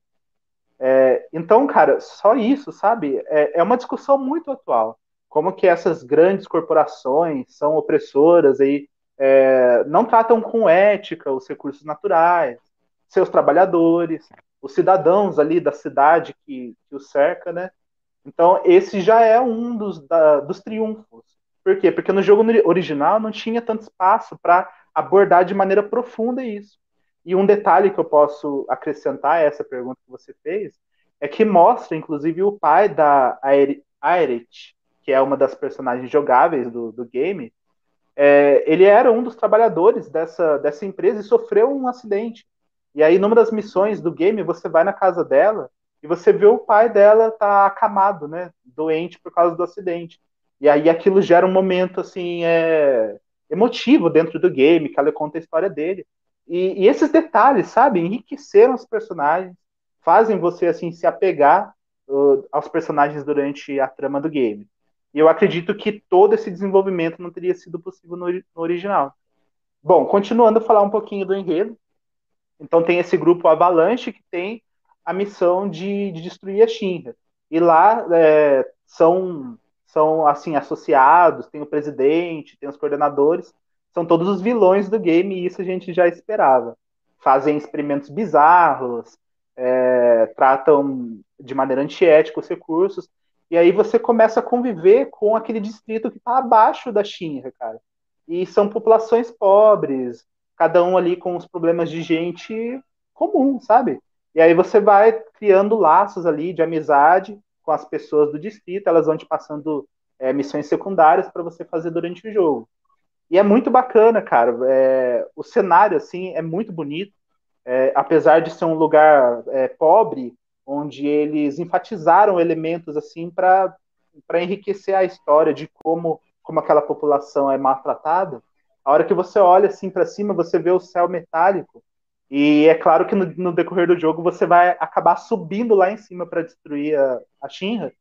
Speaker 2: É, então, cara, só isso, sabe? É, é, uma discussão muito atual. Como que essas grandes corporações são opressoras e é, não tratam com ética os recursos naturais, seus trabalhadores, os cidadãos ali da cidade que, que o cerca, né? Então, esse já é um dos, da, dos triunfos por quê? Porque no jogo original não tinha tanto espaço para abordar de maneira profunda isso. E um detalhe que eu posso acrescentar a essa pergunta que você fez é que mostra, inclusive, o pai da Aerith, que é uma das personagens jogáveis do, do game. É, ele era um dos trabalhadores dessa, dessa empresa e sofreu um acidente. E aí, numa das missões do game, você vai na casa dela e você vê o pai dela tá acamado, né, doente por causa do acidente. E aí aquilo gera um momento assim é, emotivo dentro do game, que ela conta a história dele. E, e, esses detalhes, sabe, enriqueceram os personagens, fazem você assim se apegar uh, aos personagens durante a trama do game. E eu acredito que todo esse desenvolvimento não teria sido possível no, no original. Bom, continuando a falar um pouquinho do enredo. Então tem esse grupo Avalanche que tem a missão de, de destruir a Shinra. E lá é, são são assim associados, tem o presidente, tem os coordenadores, são todos os vilões do game e isso a gente já esperava. Fazem experimentos bizarros, é, tratam de maneira antiética os recursos, e aí você começa a conviver com aquele distrito que está abaixo da Shinra, cara. E são populações pobres, cada um ali com os problemas de gente comum, sabe? E aí você vai criando laços ali de amizade com as pessoas do distrito, elas vão te passando é, missões secundárias para você fazer durante o jogo. E é muito bacana, cara. É, o cenário, assim, é muito bonito. É, apesar de ser um lugar é, pobre, onde eles enfatizaram elementos, assim, para enriquecer a história de como, como aquela população é maltratada. A hora que você olha, assim, para cima, você vê o céu metálico e é claro que no, no, decorrer do jogo você vai acabar subindo lá em cima para destruir a, a Shinra.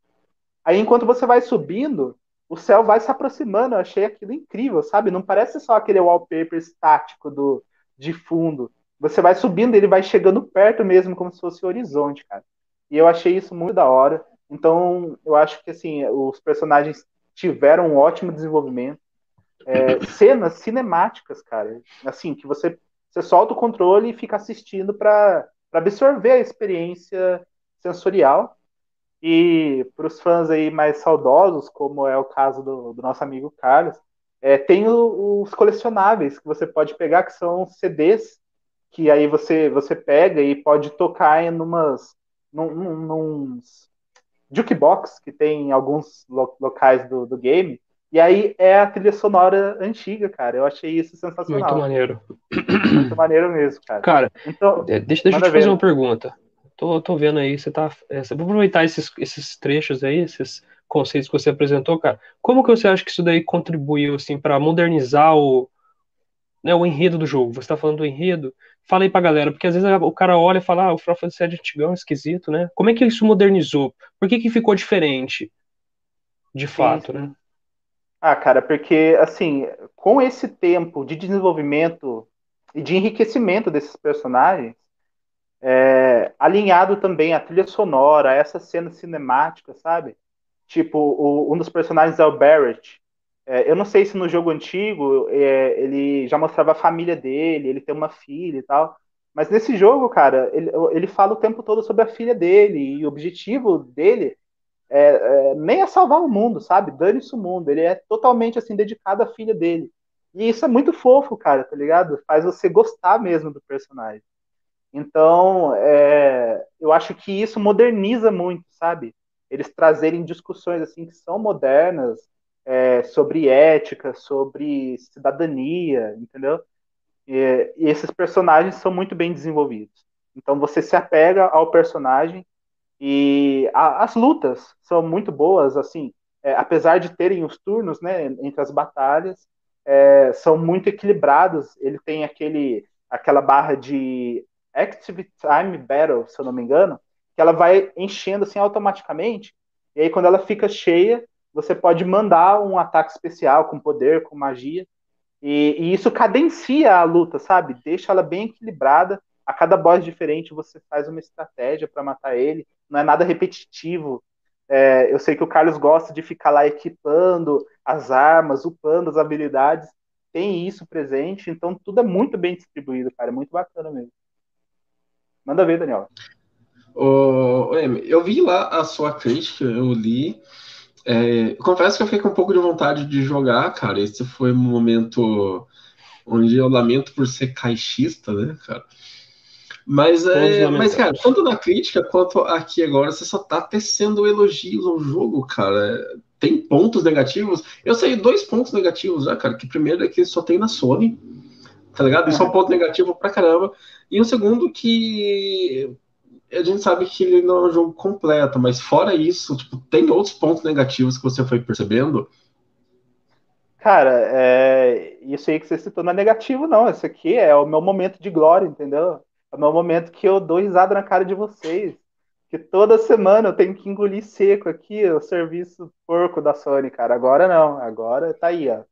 Speaker 2: Aí enquanto você vai subindo, o céu vai se aproximando. Eu achei aquilo incrível, sabe? Não parece só aquele wallpaper estático do, de fundo. Você vai subindo, ele vai chegando perto mesmo, como se fosse o horizonte, cara. E eu achei isso muito da hora. Então, eu acho que assim, os personagens tiveram um ótimo desenvolvimento. É, cenas cinemáticas, cara. Assim, que você você solta o controle e fica assistindo para absorver a experiência sensorial. E para os fãs aí mais saudosos, como é o caso do, do nosso amigo Carlos, é, tem o, os colecionáveis que você pode pegar, que são CDs, que aí você, você pega e pode tocar em umas, num, num, jukebox que tem em alguns lo, locais do, do game, e aí é a trilha sonora antiga, cara. Eu achei isso sensacional.
Speaker 3: Muito maneiro.
Speaker 2: Muito maneiro mesmo, cara.
Speaker 3: Cara, então, deixa, deixa eu te fazer uma pergunta. Tô, tô vendo aí, você tá. É, vou aproveitar esses, esses trechos aí, esses conceitos que você apresentou, cara. Como que você acha que isso daí contribuiu, assim, para modernizar o, né, o enredo do jogo? Você tá falando do enredo, Fala aí pra galera, porque às vezes o cara olha e fala, ah, o Final Fantasy é antigão, esquisito, né? Como é que isso modernizou? Por que que ficou diferente? De fato, sim, sim. né?
Speaker 2: Ah, cara, porque, assim, com esse tempo de desenvolvimento e de enriquecimento desses personagens, é, alinhado também a trilha sonora, essa cena cinemática, sabe? Tipo, o, um dos personagens é o Barrett. É, eu não sei se no jogo antigo é, ele já mostrava a família dele, ele tem uma filha e tal. Mas nesse jogo, cara, ele, ele fala o tempo todo sobre a filha dele, e o objetivo dele é, é, nem é salvar o mundo, sabe? Dane-se o mundo. Ele é totalmente assim dedicado à filha dele. E isso é muito fofo, cara, tá ligado? Faz você gostar mesmo do personagem. Então, é, eu acho que isso moderniza muito, sabe? Eles trazerem discussões assim que são modernas é, sobre ética, sobre cidadania, entendeu? E, e esses personagens são muito bem desenvolvidos. Então você se apega ao personagem e a, as lutas são muito boas, assim, é, apesar de terem os turnos, né, entre as batalhas, é, são muito equilibrados. Ele tem aquele, aquela barra de Active Time Battle, se eu não me engano, que ela vai enchendo assim automaticamente. E aí, quando ela fica cheia, você pode mandar um ataque especial com poder, com magia. E, e isso cadencia a luta, sabe? Deixa ela bem equilibrada. A cada boss diferente você faz uma estratégia para matar ele. Não é nada repetitivo. É, eu sei que o Carlos gosta de ficar lá equipando as armas, upando as habilidades. Tem isso presente, então tudo é muito bem distribuído, cara. É muito bacana mesmo. Manda ver, Daniel.
Speaker 1: Oh, eu vi lá a sua crítica, eu li. É, confesso que eu fiquei com um pouco de vontade de jogar, cara. Esse foi um momento onde eu lamento por ser caixista, né, cara? Mas, é, mas, cara, tanto na crítica quanto aqui agora, você só tá tecendo elogios ao jogo, cara. Tem pontos negativos. Eu sei dois pontos negativos já, cara. Que primeiro é que só tem na Sony, tá ligado? Isso é um ponto negativo pra caramba. E o segundo que a gente sabe que ele não é um jogo completo, mas fora isso, tipo, tem outros pontos negativos que você foi percebendo?
Speaker 2: Cara, é... isso aí que você citou não é negativo, não. Isso aqui é o meu momento de glória, entendeu? É o meu momento que eu dou risada na cara de vocês. Que toda semana eu tenho que engolir seco aqui o serviço porco da Sony, cara. Agora não, agora tá aí, ó.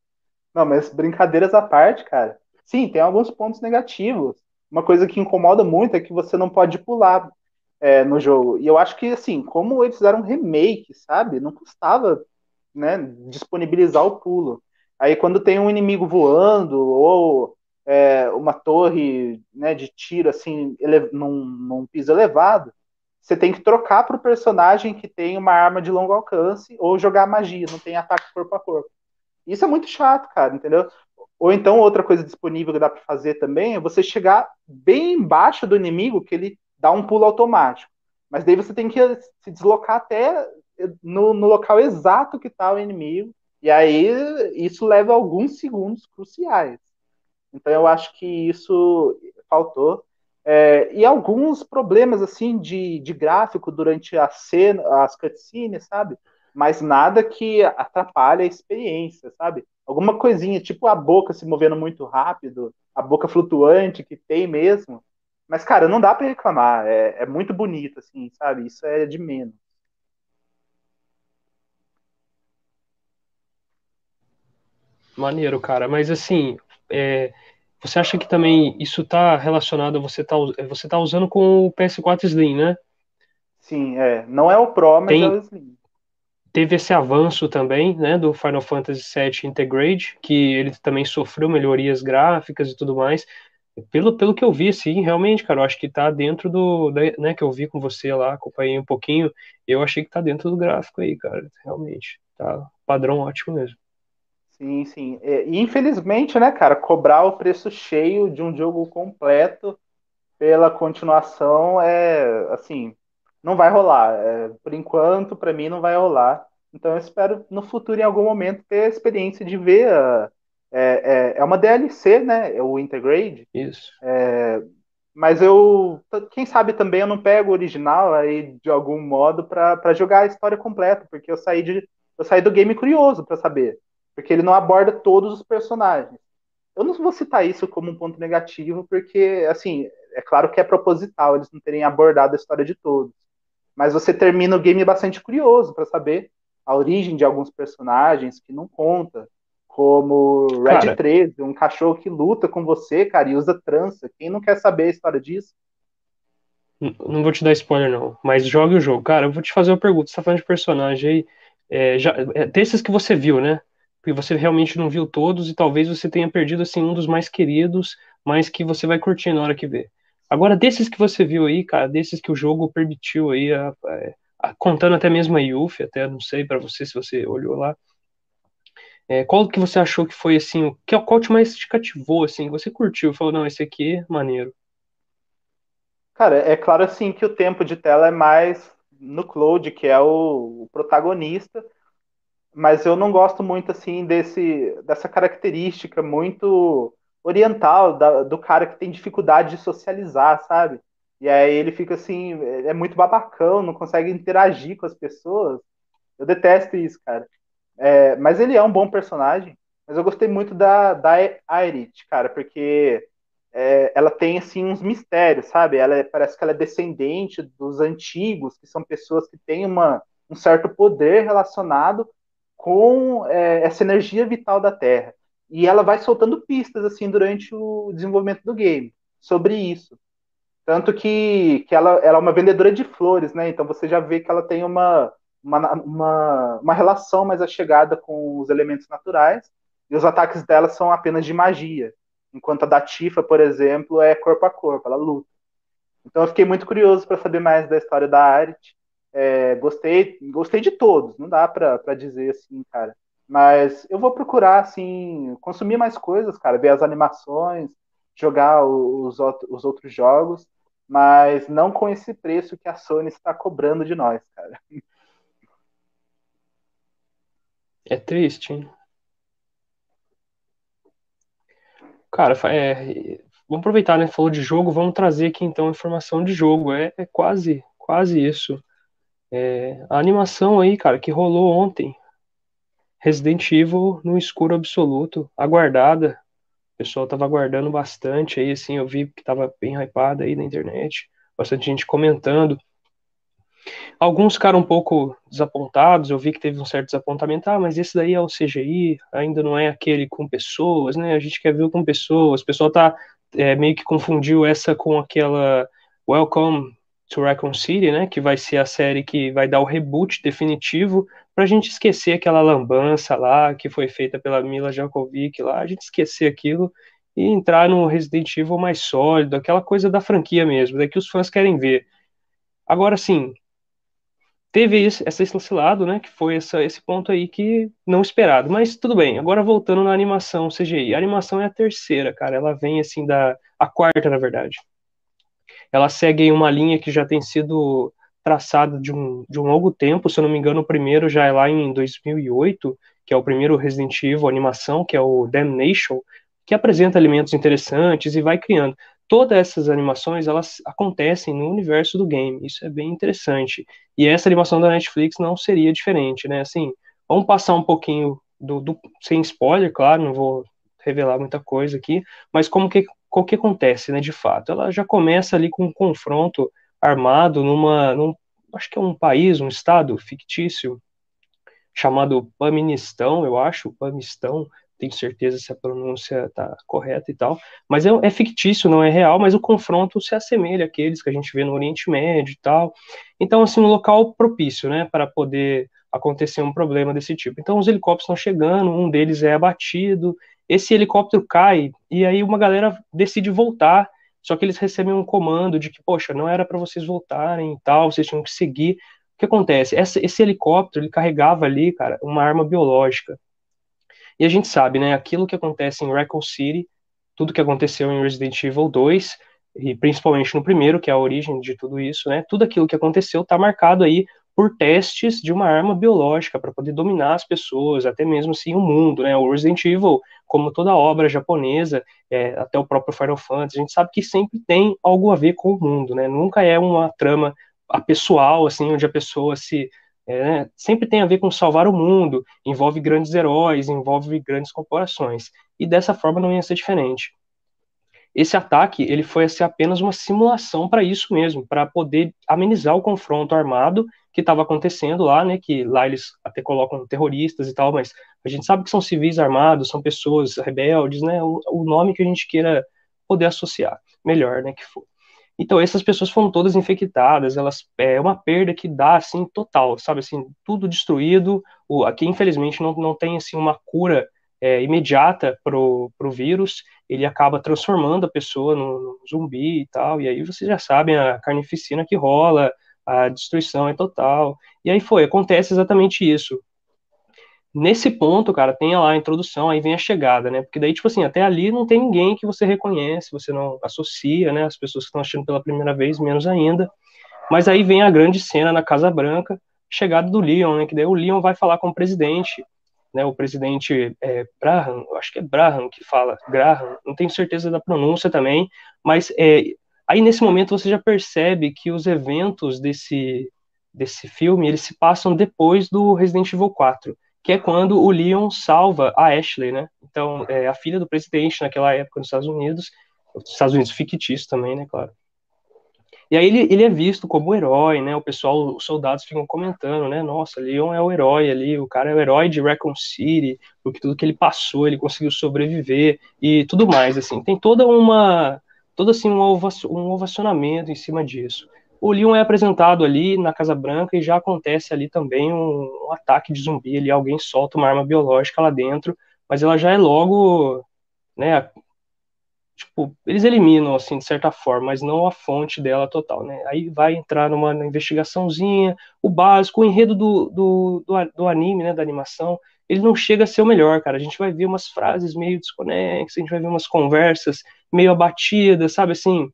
Speaker 2: Não, mas brincadeiras à parte, cara. Sim, tem alguns pontos negativos. Uma coisa que incomoda muito é que você não pode pular é, no jogo. E eu acho que, assim, como eles fizeram um remake, sabe? Não custava né, disponibilizar o pulo. Aí quando tem um inimigo voando ou é, uma torre né, de tiro assim num, num piso elevado, você tem que trocar para o personagem que tem uma arma de longo alcance ou jogar magia, não tem ataque corpo a corpo. Isso é muito chato, cara, entendeu? Ou então outra coisa disponível que dá para fazer também é você chegar bem embaixo do inimigo que ele dá um pulo automático. Mas daí você tem que se deslocar até no, no local exato que está o inimigo. E aí isso leva alguns segundos cruciais. Então eu acho que isso faltou. É, e alguns problemas assim de, de gráfico durante a cena, as cutscenes, sabe? Mas nada que atrapalhe a experiência, sabe? Alguma coisinha, tipo a boca se movendo muito rápido, a boca flutuante que tem mesmo, mas, cara, não dá para reclamar. É, é, muito bonito, assim, sabe? Isso é de menos.
Speaker 3: Maneiro, cara. Mas, assim, é, você acha que também isso tá relacionado, você tá, você tá usando com o PS4 Slim, né?
Speaker 2: Sim, é. Não é o Pro, mas Tem, é o Slim.
Speaker 3: Teve esse avanço também, né, do Final Fantasy VII Integrate, que ele também sofreu melhorias gráficas e tudo mais. Pelo, pelo que eu vi, sim, realmente, cara, eu acho que tá dentro do, né, que eu vi com você lá, acompanhei um pouquinho, eu achei que tá dentro do gráfico aí, cara, realmente, tá padrão ótimo mesmo.
Speaker 2: Sim, sim, e infelizmente, né, cara, cobrar o preço cheio de um jogo completo pela continuação é, assim, não vai rolar, é, por enquanto, para mim, não vai rolar, então eu espero no futuro, em algum momento, ter a experiência de ver a é, é, é uma DLC, né? É o Integrate.
Speaker 3: Isso.
Speaker 2: É, mas eu, quem sabe também eu não pego o original aí de algum modo para jogar a história completa, porque eu saí de eu saí do game curioso para saber, porque ele não aborda todos os personagens. eu não vou citar isso como um ponto negativo, porque, assim, é claro que é proposital eles não terem abordado a história de todos. Mas você termina o game bastante curioso para saber a origem de alguns personagens que não conta, como Red cara, 13, um cachorro que luta com você, cara, e usa trança. Quem não quer saber a história disso?
Speaker 3: Não vou te dar spoiler, não, mas jogue o jogo. Cara, eu vou te fazer uma pergunta. Você tá falando de personagem aí, é, já, é, desses que você viu, né? Porque você realmente não viu todos e talvez você tenha perdido, assim, um dos mais queridos, mas que você vai curtir na hora que vê. Agora, desses que você viu aí, cara, desses que o jogo permitiu aí, a, a, a, contando até mesmo a Yuffie, até não sei para você se você olhou lá, é, qual que você achou que foi assim, o que qual te mais te cativou assim, você curtiu, falou não, esse aqui é maneiro.
Speaker 2: Cara, é claro assim que o tempo de tela é mais no Claude, que é o, o protagonista, mas eu não gosto muito assim desse dessa característica muito oriental da, do cara que tem dificuldade de socializar, sabe? E aí ele fica assim, é muito babacão, não consegue interagir com as pessoas. Eu detesto isso, cara. É, mas ele é um bom personagem. Mas eu gostei muito da, da Irit, cara, porque é, ela tem assim uns mistérios, sabe? Ela é, parece que ela é descendente dos antigos, que são pessoas que têm uma, um certo poder relacionado com é, essa energia vital da Terra e ela vai soltando pistas assim durante o desenvolvimento do game sobre isso. Tanto que, que ela, ela é uma vendedora de flores, né? Então você já vê que ela tem uma, uma, uma, uma relação mais achegada com os elementos naturais, e os ataques dela são apenas de magia. Enquanto a da Tifa, por exemplo, é corpo a corpo, ela luta. Então eu fiquei muito curioso para saber mais da história da Arit. É, gostei, gostei de todos, não dá para dizer assim, cara. Mas eu vou procurar, assim, consumir mais coisas, cara, ver as animações, jogar os, os outros jogos, mas não com esse preço que a Sony está cobrando de nós, cara.
Speaker 3: É triste, hein? Cara, é, vamos aproveitar, né? Falou de jogo, vamos trazer aqui então informação de jogo. É, é quase, quase isso. É, a animação aí, cara, que rolou ontem, Resident Evil no escuro absoluto, aguardada. O pessoal tava aguardando bastante aí, assim, eu vi que tava bem hypado aí na internet, bastante gente comentando. Alguns ficaram um pouco desapontados, eu vi que teve um certo desapontamento, ah, mas esse daí é o CGI, ainda não é aquele com pessoas, né? A gente quer ver com pessoas. O pessoal tá é, meio que confundiu essa com aquela Welcome to Raccoon City, né? Que vai ser a série que vai dar o reboot definitivo para a gente esquecer aquela lambança lá que foi feita pela Mila Jankovic lá, a gente esquecer aquilo e entrar no Resident Evil mais sólido, aquela coisa da franquia mesmo, é que os fãs querem ver. Agora sim, teve esse, lado, né, que foi essa, esse ponto aí que não esperado, mas tudo bem. Agora voltando na animação CGI, a animação é a terceira, cara, ela vem assim da a quarta, na verdade. Ela segue uma linha que já tem sido traçado de um, de um longo tempo, se eu não me engano, o primeiro já é lá em 2008, que é o primeiro Resident Evil animação, que é o Damnation, que apresenta elementos interessantes e vai criando. Todas essas animações, elas acontecem no universo do game, isso é bem interessante. E essa animação da Netflix não seria diferente, né? Assim, vamos passar um pouquinho do, do sem spoiler, claro, não vou revelar muita coisa aqui, mas como que, o que acontece, né, de fato? Ela já começa ali com um confronto armado numa, num, acho que é um país, um estado fictício chamado Paministão, eu acho, Pamistão, tenho certeza se a pronúncia está correta e tal, mas é, é, fictício, não é real, mas o confronto se assemelha àqueles que a gente vê no Oriente Médio e tal. Então, assim, um local propício, né, para poder acontecer um problema desse tipo. Então, os helicópteros estão chegando, um deles é abatido, esse helicóptero cai, e aí uma galera decide voltar só que eles recebem um comando de que, poxa, não era para vocês voltarem e tal, vocês tinham que seguir. O que acontece? Esse helicóptero, ele carregava ali, cara, uma arma biológica. E a gente sabe, né, aquilo que acontece em Raccoon City, tudo que aconteceu em Resident Evil 2, e principalmente no primeiro, que é a origem de tudo isso, né, tudo aquilo que aconteceu está marcado aí por testes de uma arma biológica para poder dominar as pessoas, até mesmo assim o mundo, né? O Resident Evil, como toda obra japonesa, é, até o próprio Final Fantasy, a gente sabe que sempre tem algo a ver com o mundo, né? Nunca é uma trama pessoal, assim, onde a pessoa se é, né? sempre tem a ver com salvar o mundo, envolve grandes heróis, envolve grandes corporações. e dessa forma não ia ser diferente. Esse ataque ele foi assim, apenas uma simulação para isso mesmo, para poder amenizar o confronto armado que estava acontecendo lá, né? Que lá eles até colocam terroristas e tal, mas a gente sabe que são civis armados, são pessoas rebeldes, né? O, o nome que a gente queira poder associar, melhor, né? Que for. Então essas pessoas foram todas infectadas, elas é uma perda que dá assim total, sabe assim, tudo destruído. O, aqui infelizmente não, não tem assim uma cura é, imediata pro, pro vírus, ele acaba transformando a pessoa num zumbi e tal, e aí vocês já sabem a carnificina que rola, a destruição é total. E aí foi, acontece exatamente isso. Nesse ponto, cara, tem lá a introdução, aí vem a chegada, né? Porque daí, tipo assim, até ali não tem ninguém que você reconhece, você não associa, né? As pessoas que estão assistindo pela primeira vez, menos ainda. Mas aí vem a grande cena na Casa Branca, chegada do Leon, né? Que daí o Leon vai falar com o presidente, né, o presidente é, Braham, acho que é Braham que fala, Graham, não tenho certeza da pronúncia também, mas é, aí nesse momento você já percebe que os eventos desse, desse filme, eles se passam depois do Resident Evil 4, que é quando o Leon salva a Ashley, né, então é a filha do presidente naquela época nos Estados Unidos, Estados Unidos fictício também, né, claro, e aí ele, ele é visto como herói, né? O pessoal, os soldados ficam comentando, né? Nossa, Leon é o herói ali, o cara é o herói de Recon City, porque tudo que ele passou, ele conseguiu sobreviver e tudo mais, assim. Tem toda uma, todo assim um, um ovacionamento em cima disso. O Leon é apresentado ali na Casa Branca e já acontece ali também um, um ataque de zumbi, ali alguém solta uma arma biológica lá dentro, mas ela já é logo, né, tipo, eles eliminam, assim, de certa forma, mas não a fonte dela total, né? Aí vai entrar numa investigaçãozinha, o básico, o enredo do, do, do, do, anime, né, da animação, ele não chega a ser o melhor, cara. A gente vai ver umas frases meio desconexas, a gente vai ver umas conversas meio abatidas, sabe, assim,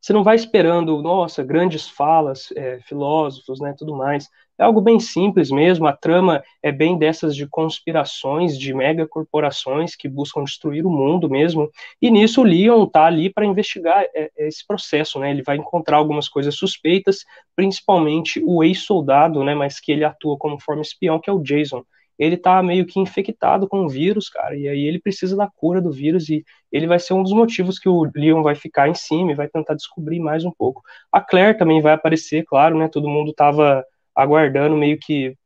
Speaker 3: você não vai esperando, nossa, grandes falas, é, filósofos, né, tudo mais. É algo bem simples mesmo. A trama é bem dessas de conspirações de megacorporações que buscam destruir o mundo mesmo. E nisso o Leon tá ali para investigar é, é, esse processo, né? Ele vai encontrar algumas coisas suspeitas, principalmente o ex-soldado, né, mas que ele atua como forma espião, que é o Jason ele tá meio que infectado com o vírus, cara, e aí ele precisa da cura do vírus e ele vai ser um dos motivos que o Leon vai ficar em cima e vai tentar descobrir mais um pouco. A Claire também vai aparecer, claro, né? Todo mundo tava aguardando meio que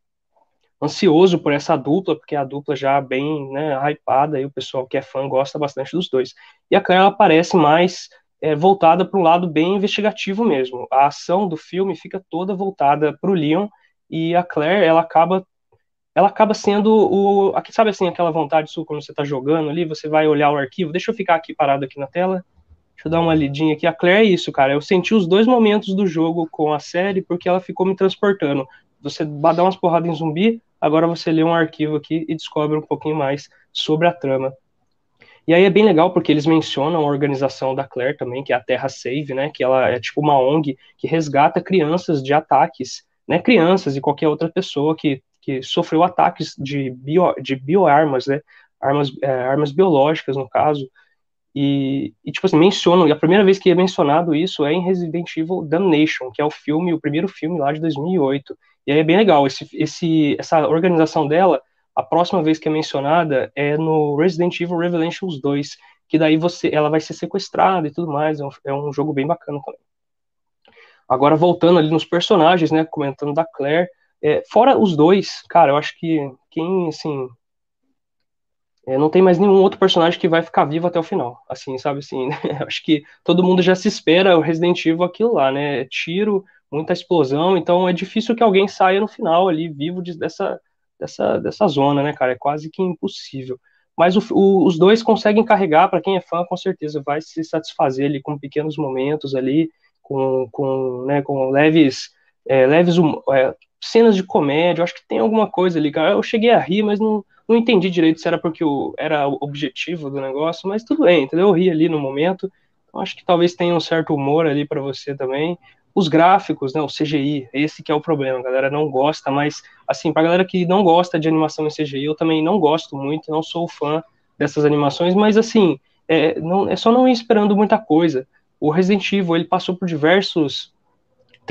Speaker 3: ansioso por essa dupla, porque a dupla já bem, né, hypada e o pessoal que é fã gosta bastante dos dois. E a Claire ela aparece mais é, voltada para um lado bem investigativo mesmo. A ação do filme fica toda voltada para o Leon e a Claire ela acaba ela acaba sendo o. Sabe assim, aquela vontade sua quando você está jogando ali, você vai olhar o arquivo. Deixa eu ficar aqui parado aqui na tela. Deixa eu dar uma lidinha aqui. A Claire é isso, cara. Eu senti os dois momentos do jogo com a série porque ela ficou me transportando. Você dá umas porradas em zumbi, agora você lê um arquivo aqui e descobre um pouquinho mais sobre a trama. E aí é bem legal porque eles mencionam a organização da Claire também, que é a Terra Save, né? Que ela é tipo uma ONG que resgata crianças de ataques, né? Crianças e qualquer outra pessoa que que sofreu ataques de, bio, de bioarmas, né? Armas, é, armas biológicas, no caso. E, e, tipo assim, mencionam, e a primeira vez que é mencionado isso é em Resident Evil Damnation, que é o filme, o primeiro filme lá de 2008. E aí é bem legal, esse, esse, essa organização dela, a próxima vez que é mencionada é no Resident Evil Revelations 2, que daí você, ela vai ser sequestrada e tudo mais, é um, é um jogo bem bacana também. Agora, voltando ali nos personagens, né, comentando da Claire, é, fora os dois, cara, eu acho que quem, assim. É, não tem mais nenhum outro personagem que vai ficar vivo até o final, assim, sabe assim, né? Acho que todo mundo já se espera o Resident Evil aquilo lá, né? Tiro, muita explosão, então é difícil que alguém saia no final ali vivo de, dessa, dessa, dessa zona, né, cara? É quase que impossível. Mas o, o, os dois conseguem carregar, para quem é fã, com certeza vai se satisfazer ali com pequenos momentos ali, com, com, né, com leves, é, leves é, cenas de comédia, acho que tem alguma coisa ali. Eu cheguei a rir, mas não, não entendi direito se era porque o, era o objetivo do negócio, mas tudo bem, entendeu? Eu ri ali no momento. Acho que talvez tenha um certo humor ali para você também. Os gráficos, né, o CGI, esse que é o problema, a galera não gosta, mas assim, pra galera que não gosta de animação em CGI, eu também não gosto muito, não sou fã dessas animações, mas assim, é, não, é só não ir esperando muita coisa. O Resident Evil, ele passou por diversos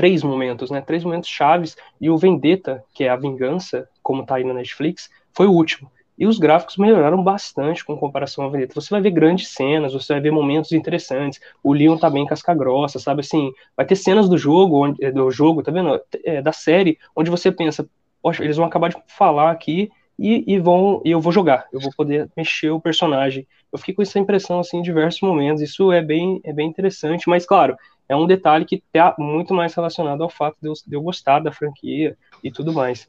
Speaker 3: três momentos, né? Três momentos chaves e o Vendetta, que é a vingança, como tá aí na Netflix, foi o último. E os gráficos melhoraram bastante com comparação à Vendetta. Você vai ver grandes cenas, você vai ver momentos interessantes. O Leon tá bem casca grossa, sabe assim? Vai ter cenas do jogo, onde, do jogo, tá vendo? É, da série, onde você pensa, poxa, eles vão acabar de falar aqui e, e, vão e eu vou jogar, eu vou poder mexer o personagem. Eu fiquei com essa impressão assim em diversos momentos. Isso é bem é bem interessante, mas claro, é um detalhe que está muito mais relacionado ao fato de eu, de eu gostar da franquia e tudo mais.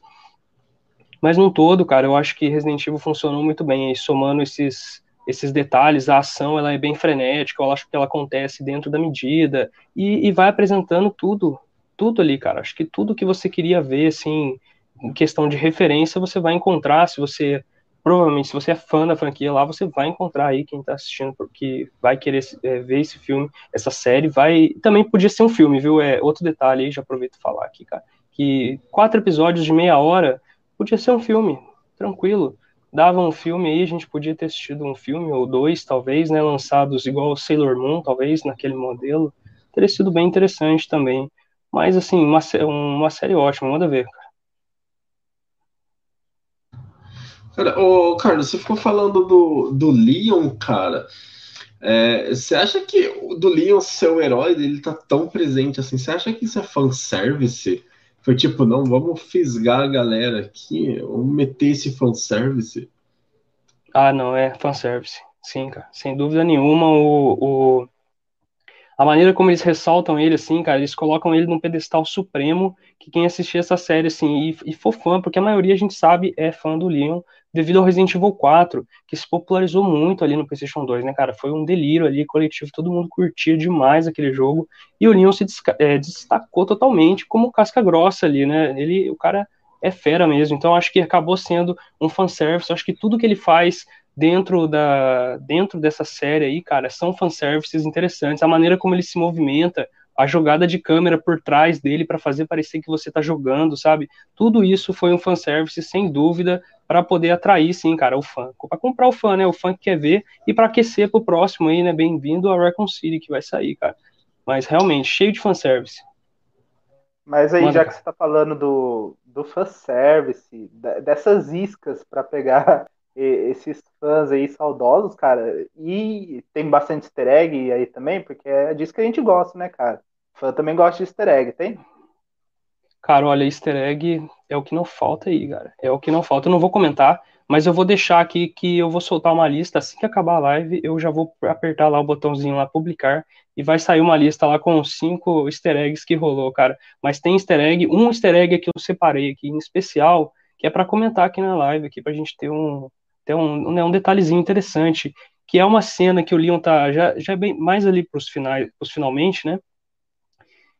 Speaker 3: Mas no todo, cara, eu acho que Resident Evil funcionou muito bem, aí, somando esses, esses detalhes, a ação ela é bem frenética, eu acho que ela acontece dentro da medida e, e vai apresentando tudo, tudo ali, cara. Acho que tudo que você queria ver, assim, em questão de referência, você vai encontrar, se você provavelmente se você é fã da franquia lá, você vai encontrar aí quem tá assistindo, porque vai querer é, ver esse filme, essa série, vai. Também podia ser um filme, viu? É outro detalhe aí, já aproveito falar aqui, cara. Que quatro episódios de meia hora Podia ser um filme, tranquilo. Dava um filme aí, a gente podia ter assistido um filme ou dois, talvez, né? Lançados igual Sailor Moon, talvez, naquele modelo. Teria sido bem interessante também. Mas, assim, uma, uma série ótima, manda ver,
Speaker 1: cara. Cara, ô, Carlos, você ficou falando do, do Leon, cara. É, você acha que o do Leon ser o herói dele tá tão presente assim? Você acha que isso é fanservice? Foi tipo, não, vamos fisgar a galera aqui, vamos meter esse fanservice.
Speaker 3: Ah, não, é fanservice. Sim, cara. Sem dúvida nenhuma, o, o, a maneira como eles ressaltam ele, assim, cara, eles colocam ele num pedestal supremo, que quem assistir essa série, assim, e, e for fã, porque a maioria a gente sabe é fã do Leon, devido ao Resident Evil 4, que se popularizou muito ali no PlayStation 2, né, cara? Foi um delírio ali coletivo, todo mundo curtia demais aquele jogo, e o Leon se é, destacou totalmente como casca grossa ali, né? Ele, o cara é fera mesmo, então acho que acabou sendo um fanservice, acho que tudo que ele faz dentro da dentro dessa série aí, cara, são fanservices interessantes, a maneira como ele se movimenta, a jogada de câmera por trás dele para fazer parecer que você está jogando, sabe? Tudo isso foi um fanservice, sem dúvida, para poder atrair, sim, cara, o fã. Para comprar o fã, né? O fã que quer ver e para aquecer pro próximo aí, né? Bem-vindo a Recon City que vai sair, cara. Mas realmente, cheio de fanservice.
Speaker 2: Mas aí, Manda, já que você está falando do, do fanservice, dessas iscas para pegar esses fãs aí saudosos, cara, e tem bastante easter egg aí também, porque é disso que a gente gosta, né, cara? Fã também gosta de easter egg, tem?
Speaker 3: Cara, olha, easter egg é o que não falta aí, cara. É o que não falta. Eu não vou comentar, mas eu vou deixar aqui que eu vou soltar uma lista assim que acabar a live. Eu já vou apertar lá o botãozinho lá publicar e vai sair uma lista lá com cinco easter eggs que rolou, cara. Mas tem easter egg, um easter egg que eu separei aqui em especial, que é para comentar aqui na live, aqui pra gente ter um ter um, né, um detalhezinho interessante, que é uma cena que o Leon tá já, já é bem mais ali pros finais, pros finalmente, né?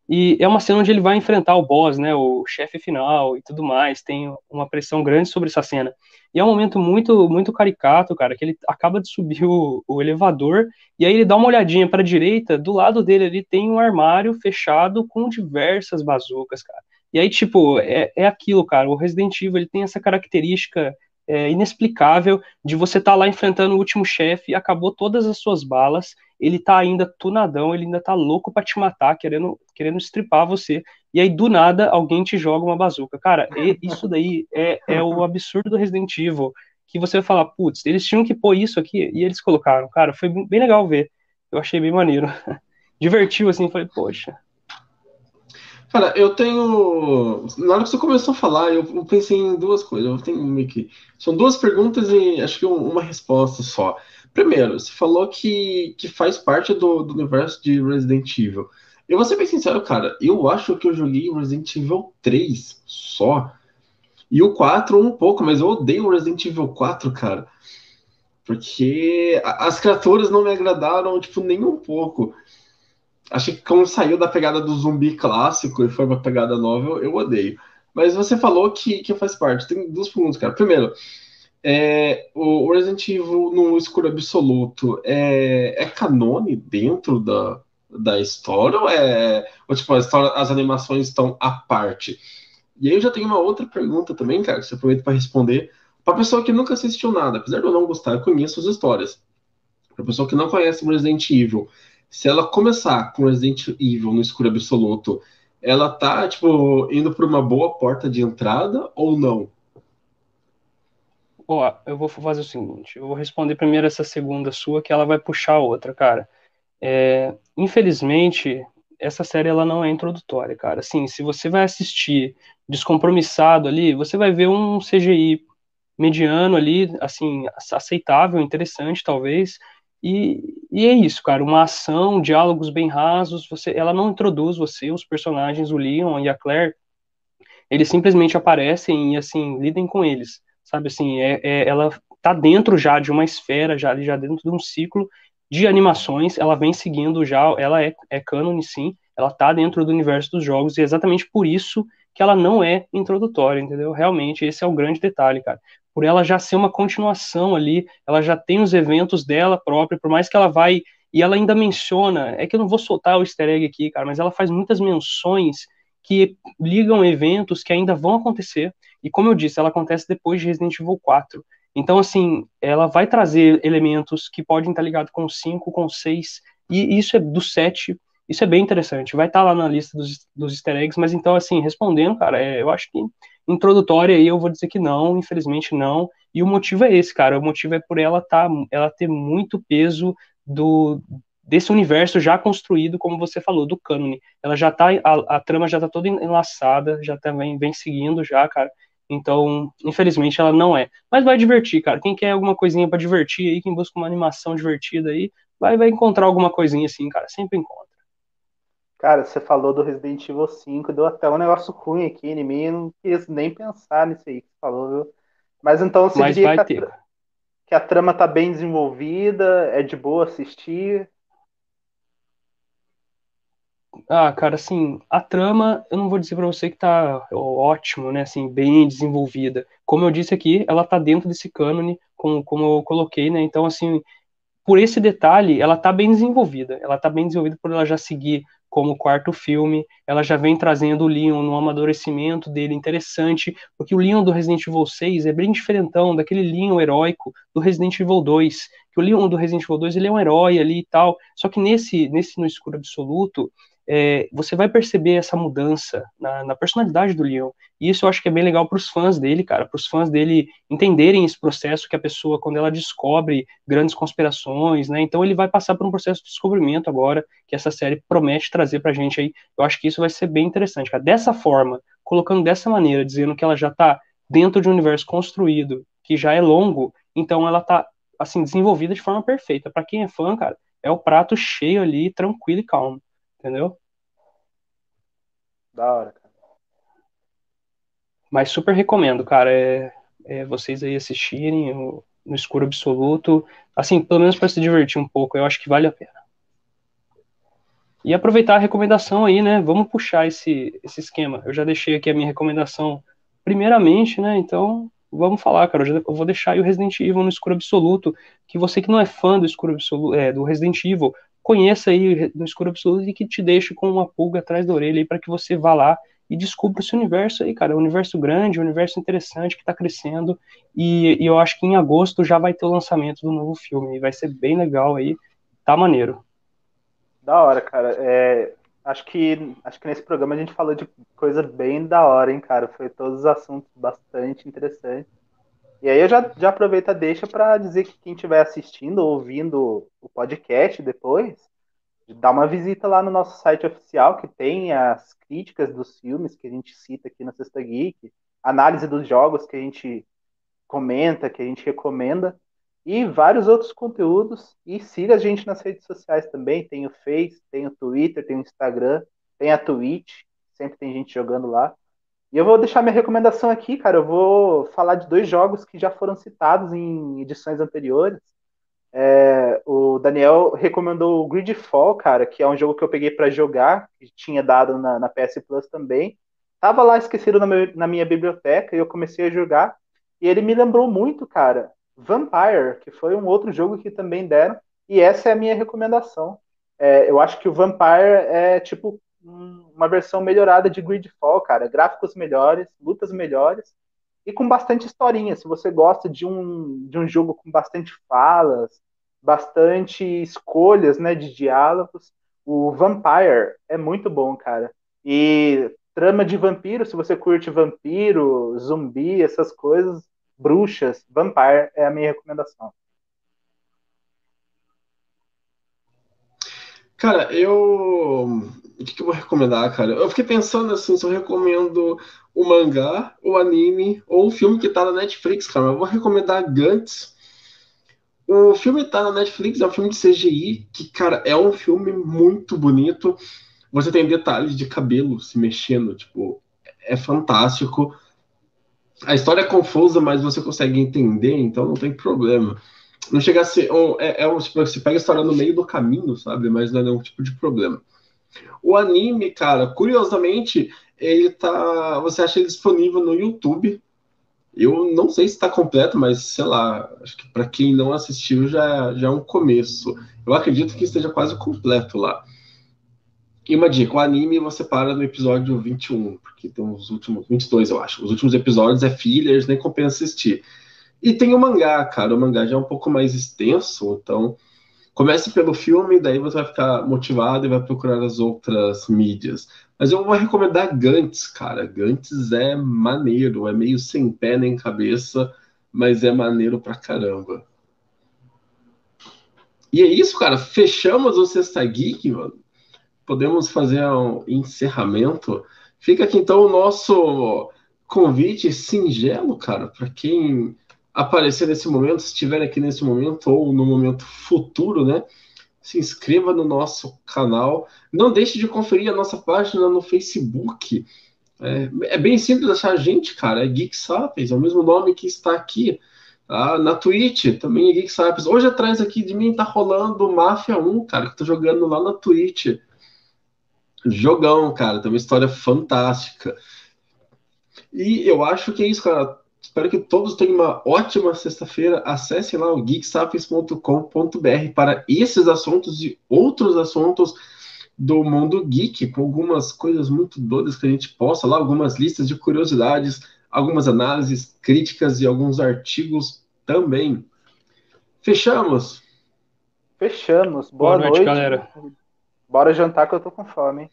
Speaker 3: E é uma cena onde ele vai enfrentar o boss, né, o chefe final e tudo mais, tem uma pressão grande sobre essa cena. E é um momento muito muito caricato, cara, que ele acaba de subir o, o elevador e aí ele dá uma olhadinha para a direita, do lado dele ali tem um armário fechado com diversas bazucas, cara. E aí, tipo, é, é aquilo, cara, o Resident Evil ele tem essa característica é, inexplicável de você estar tá lá enfrentando o último chefe, acabou todas as suas balas, ele tá ainda tunadão, ele ainda tá louco para te matar, querendo, querendo estripar você, e aí do nada alguém te joga uma bazuca. Cara, isso daí é, é o absurdo do Resident Evil, que você vai falar, putz, eles tinham que pôr isso aqui, e eles colocaram. Cara, foi bem legal ver. Eu achei bem maneiro. Divertiu, assim, falei, poxa,
Speaker 1: Cara, eu tenho. Na hora que você começou a falar, eu pensei em duas coisas. Eu tenho que. São duas perguntas e acho que uma resposta só. Primeiro, você falou que, que faz parte do, do universo de Resident Evil. Eu vou ser bem sincero, cara. Eu acho que eu joguei Resident Evil 3 só. E o 4 um pouco, mas eu odeio Resident Evil 4, cara. Porque as criaturas não me agradaram, tipo, nem um pouco. Acho que como saiu da pegada do zumbi clássico e foi uma pegada nova, eu, eu odeio. Mas você falou que, que faz parte. Tem duas perguntas, cara. Primeiro, é, o Resident Evil no escuro absoluto é, é canone dentro da, da história ou é ou, tipo, história, as animações estão à parte? E aí eu já tenho uma outra pergunta também, cara, que você aproveita para responder. Para pessoa que nunca assistiu nada, apesar de eu não gostar, eu conheço as histórias. Para pessoa que não conhece o Resident Evil, se ela começar com Resident Evil no escuro absoluto, ela tá, tipo, indo por uma boa porta de entrada ou não?
Speaker 3: Ó, eu vou fazer o seguinte, eu vou responder primeiro essa segunda sua, que ela vai puxar a outra, cara. É, infelizmente, essa série ela não é introdutória, cara. Assim, se você vai assistir descompromissado ali, você vai ver um CGI mediano ali, assim, aceitável, interessante, talvez. E, e é isso, cara. Uma ação, diálogos bem rasos. Você, ela não introduz você, os personagens, o Leon e a Claire, eles simplesmente aparecem e assim lidem com eles, sabe? Assim, é, é ela tá dentro já de uma esfera, já já dentro de um ciclo de animações, ela vem seguindo já, ela é, é cânone sim, ela tá dentro do universo dos jogos, e é exatamente por isso que ela não é introdutória, entendeu? Realmente, esse é o grande detalhe, cara. Por ela já ser uma continuação ali, ela já tem os eventos dela própria, por mais que ela vai. E ela ainda menciona, é que eu não vou soltar o easter egg aqui, cara, mas ela faz muitas menções que ligam eventos que ainda vão acontecer. E como eu disse, ela acontece depois de Resident Evil 4. Então, assim, ela vai trazer elementos que podem estar ligados com 5, com 6, e isso é do 7, isso é bem interessante. Vai estar lá na lista dos, dos easter eggs, mas então, assim, respondendo, cara, é, eu acho que introdutória aí eu vou dizer que não, infelizmente não, e o motivo é esse, cara, o motivo é por ela, tá, ela ter muito peso do desse universo já construído, como você falou, do cânone. Ela já tá, a, a trama já tá toda enlaçada, já também vem seguindo já, cara. Então, infelizmente, ela não é. Mas vai divertir, cara. Quem quer alguma coisinha para divertir aí, quem busca uma animação divertida aí, vai, vai encontrar alguma coisinha assim, cara. Sempre encontra.
Speaker 2: Cara, você falou do Resident Evil 5, deu até um negócio ruim aqui em mim, eu não quis nem pensar nisso aí que você falou, viu? Mas então você
Speaker 3: Mas
Speaker 2: diria
Speaker 3: que
Speaker 2: a, que a trama tá bem desenvolvida, é de boa assistir?
Speaker 3: Ah, cara, assim, a trama, eu não vou dizer para você que tá ótimo, né, assim, bem desenvolvida. Como eu disse aqui, ela tá dentro desse cânone, como, como eu coloquei, né, então, assim, por esse detalhe, ela tá bem desenvolvida. Ela tá bem desenvolvida por ela já seguir como quarto filme, ela já vem trazendo o Leon no amadurecimento dele interessante, porque o Leon do Resident Evil 6 é bem diferentão daquele Leon heróico do Resident Evil 2, que o Leon do Resident Evil 2 ele é um herói ali e tal, só que nesse, nesse No Escuro Absoluto, é, você vai perceber essa mudança na, na, personalidade do Leon. E isso eu acho que é bem legal para os fãs dele, cara, para os fãs dele entenderem esse processo que a pessoa, quando ela descobre grandes conspirações, né? Então ele vai passar por um processo de descobrimento agora, que essa série promete trazer para a gente aí. Eu acho que isso vai ser bem interessante, cara. Dessa forma, colocando dessa maneira, dizendo que ela já está dentro de um universo construído, que já é longo, então ela está assim desenvolvida de forma perfeita. Para quem é fã, cara, é o prato cheio ali, tranquilo e calmo, entendeu?
Speaker 2: Da hora, cara.
Speaker 3: Mas super recomendo, cara. É, é vocês aí assistirem o, no escuro absoluto. Assim, pelo menos para se divertir um pouco, eu acho que vale a pena. E aproveitar a recomendação aí, né? Vamos puxar esse, esse esquema. Eu já deixei aqui a minha recomendação primeiramente, né? Então, vamos falar, cara. Eu, já, eu vou deixar aí o Resident Evil no escuro absoluto. Que você que não é fã do escuro absoluto, é, do Resident Evil, conheça aí no escuro absoluto e que te deixe com uma pulga atrás da orelha aí para que você vá lá e descubra esse universo aí, cara. É um universo grande, um universo interessante que está crescendo. E, e, eu acho que em agosto já vai ter o lançamento do novo filme. Vai ser bem legal aí. Tá maneiro.
Speaker 2: Da hora, cara. É, acho, que, acho que nesse programa a gente falou de coisa bem da hora, hein, cara. Foi todos os assuntos bastante interessantes. E aí eu já, já aproveito a deixa para dizer que quem estiver assistindo ou ouvindo o podcast depois, dá uma visita lá no nosso site oficial, que tem as críticas dos filmes que a gente cita aqui na Sexta Geek, análise dos jogos que a gente comenta, que a gente recomenda, e vários outros conteúdos. E siga a gente nas redes sociais também, tem o Face, tem o Twitter, tem o Instagram, tem a Twitch, sempre tem gente jogando lá. E eu vou deixar minha recomendação aqui, cara. Eu vou falar de dois jogos que já foram citados em edições anteriores. É, o Daniel recomendou o Gridfall, cara, que é um jogo que eu peguei para jogar, que tinha dado na, na, PS Plus também. Tava lá esquecido na, meu, na minha biblioteca e eu comecei a jogar. E ele me lembrou muito, cara, Vampire, que foi um outro jogo que também deram. E essa é a minha recomendação. É, eu acho que o Vampire é tipo uma versão melhorada de Gridfall, cara. Gráficos melhores, lutas melhores e com bastante historinha. Se você gosta de um, de um jogo com bastante falas, bastante escolhas né, de diálogos, o Vampire é muito bom, cara. E trama de vampiro, se você curte vampiro, zumbi, essas coisas, bruxas, vampire é a minha recomendação.
Speaker 1: Cara, eu. O que, que eu vou recomendar, cara? Eu fiquei pensando assim, se eu recomendo o mangá, o anime ou o filme que tá na Netflix, cara. Eu vou recomendar Gantz. O filme tá na Netflix, é um filme de CGI, que, cara, é um filme muito bonito. Você tem detalhes de cabelo se mexendo, tipo, é fantástico. A história é confusa, mas você consegue entender, então não tem problema não chega a ser. É, é um, tipo, você pega a história no meio do caminho, sabe? Mas não é nenhum tipo de problema. O anime, cara, curiosamente, ele tá. Você acha ele disponível no YouTube. Eu não sei se está completo, mas sei lá, acho que para quem não assistiu já, já é um começo. Eu acredito que esteja quase completo lá. E uma dica, o anime você para no episódio 21, porque tem os últimos 22, eu acho. Os últimos episódios é fillers, nem compensa assistir. E tem o mangá, cara. O mangá já é um pouco mais extenso, então comece pelo filme, daí você vai ficar motivado e vai procurar as outras mídias. Mas eu vou recomendar Gantz, cara. Gantz é maneiro, é meio sem pé nem cabeça, mas é maneiro pra caramba. E é isso, cara. Fechamos o Sexta Geek, mano. Podemos fazer um encerramento. Fica aqui então o nosso convite singelo, cara, para quem aparecer nesse momento, se estiver aqui nesse momento ou no momento futuro, né? Se inscreva no nosso canal. Não deixe de conferir a nossa página no Facebook. É, é bem simples achar a gente, cara. É Geek Sapiens, é o mesmo nome que está aqui. Tá? Na Twitch também é Geek Sapiens. Hoje atrás aqui de mim tá rolando Mafia 1, cara, que tô jogando lá na Twitch. Jogão, cara. Tem uma história fantástica. E eu acho que é isso, cara Espero que todos tenham uma ótima sexta-feira. Acesse lá o geeksapiens.com.br para esses assuntos e outros assuntos do mundo geek, com algumas coisas muito doidas que a gente posta lá, algumas listas de curiosidades, algumas análises, críticas e alguns artigos também. Fechamos?
Speaker 2: Fechamos. Boa, Boa noite, noite, galera. Bora jantar que eu tô com fome.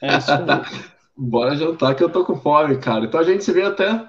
Speaker 3: É isso aí.
Speaker 1: Bora jantar que eu tô com fome, cara. Então a gente se vê até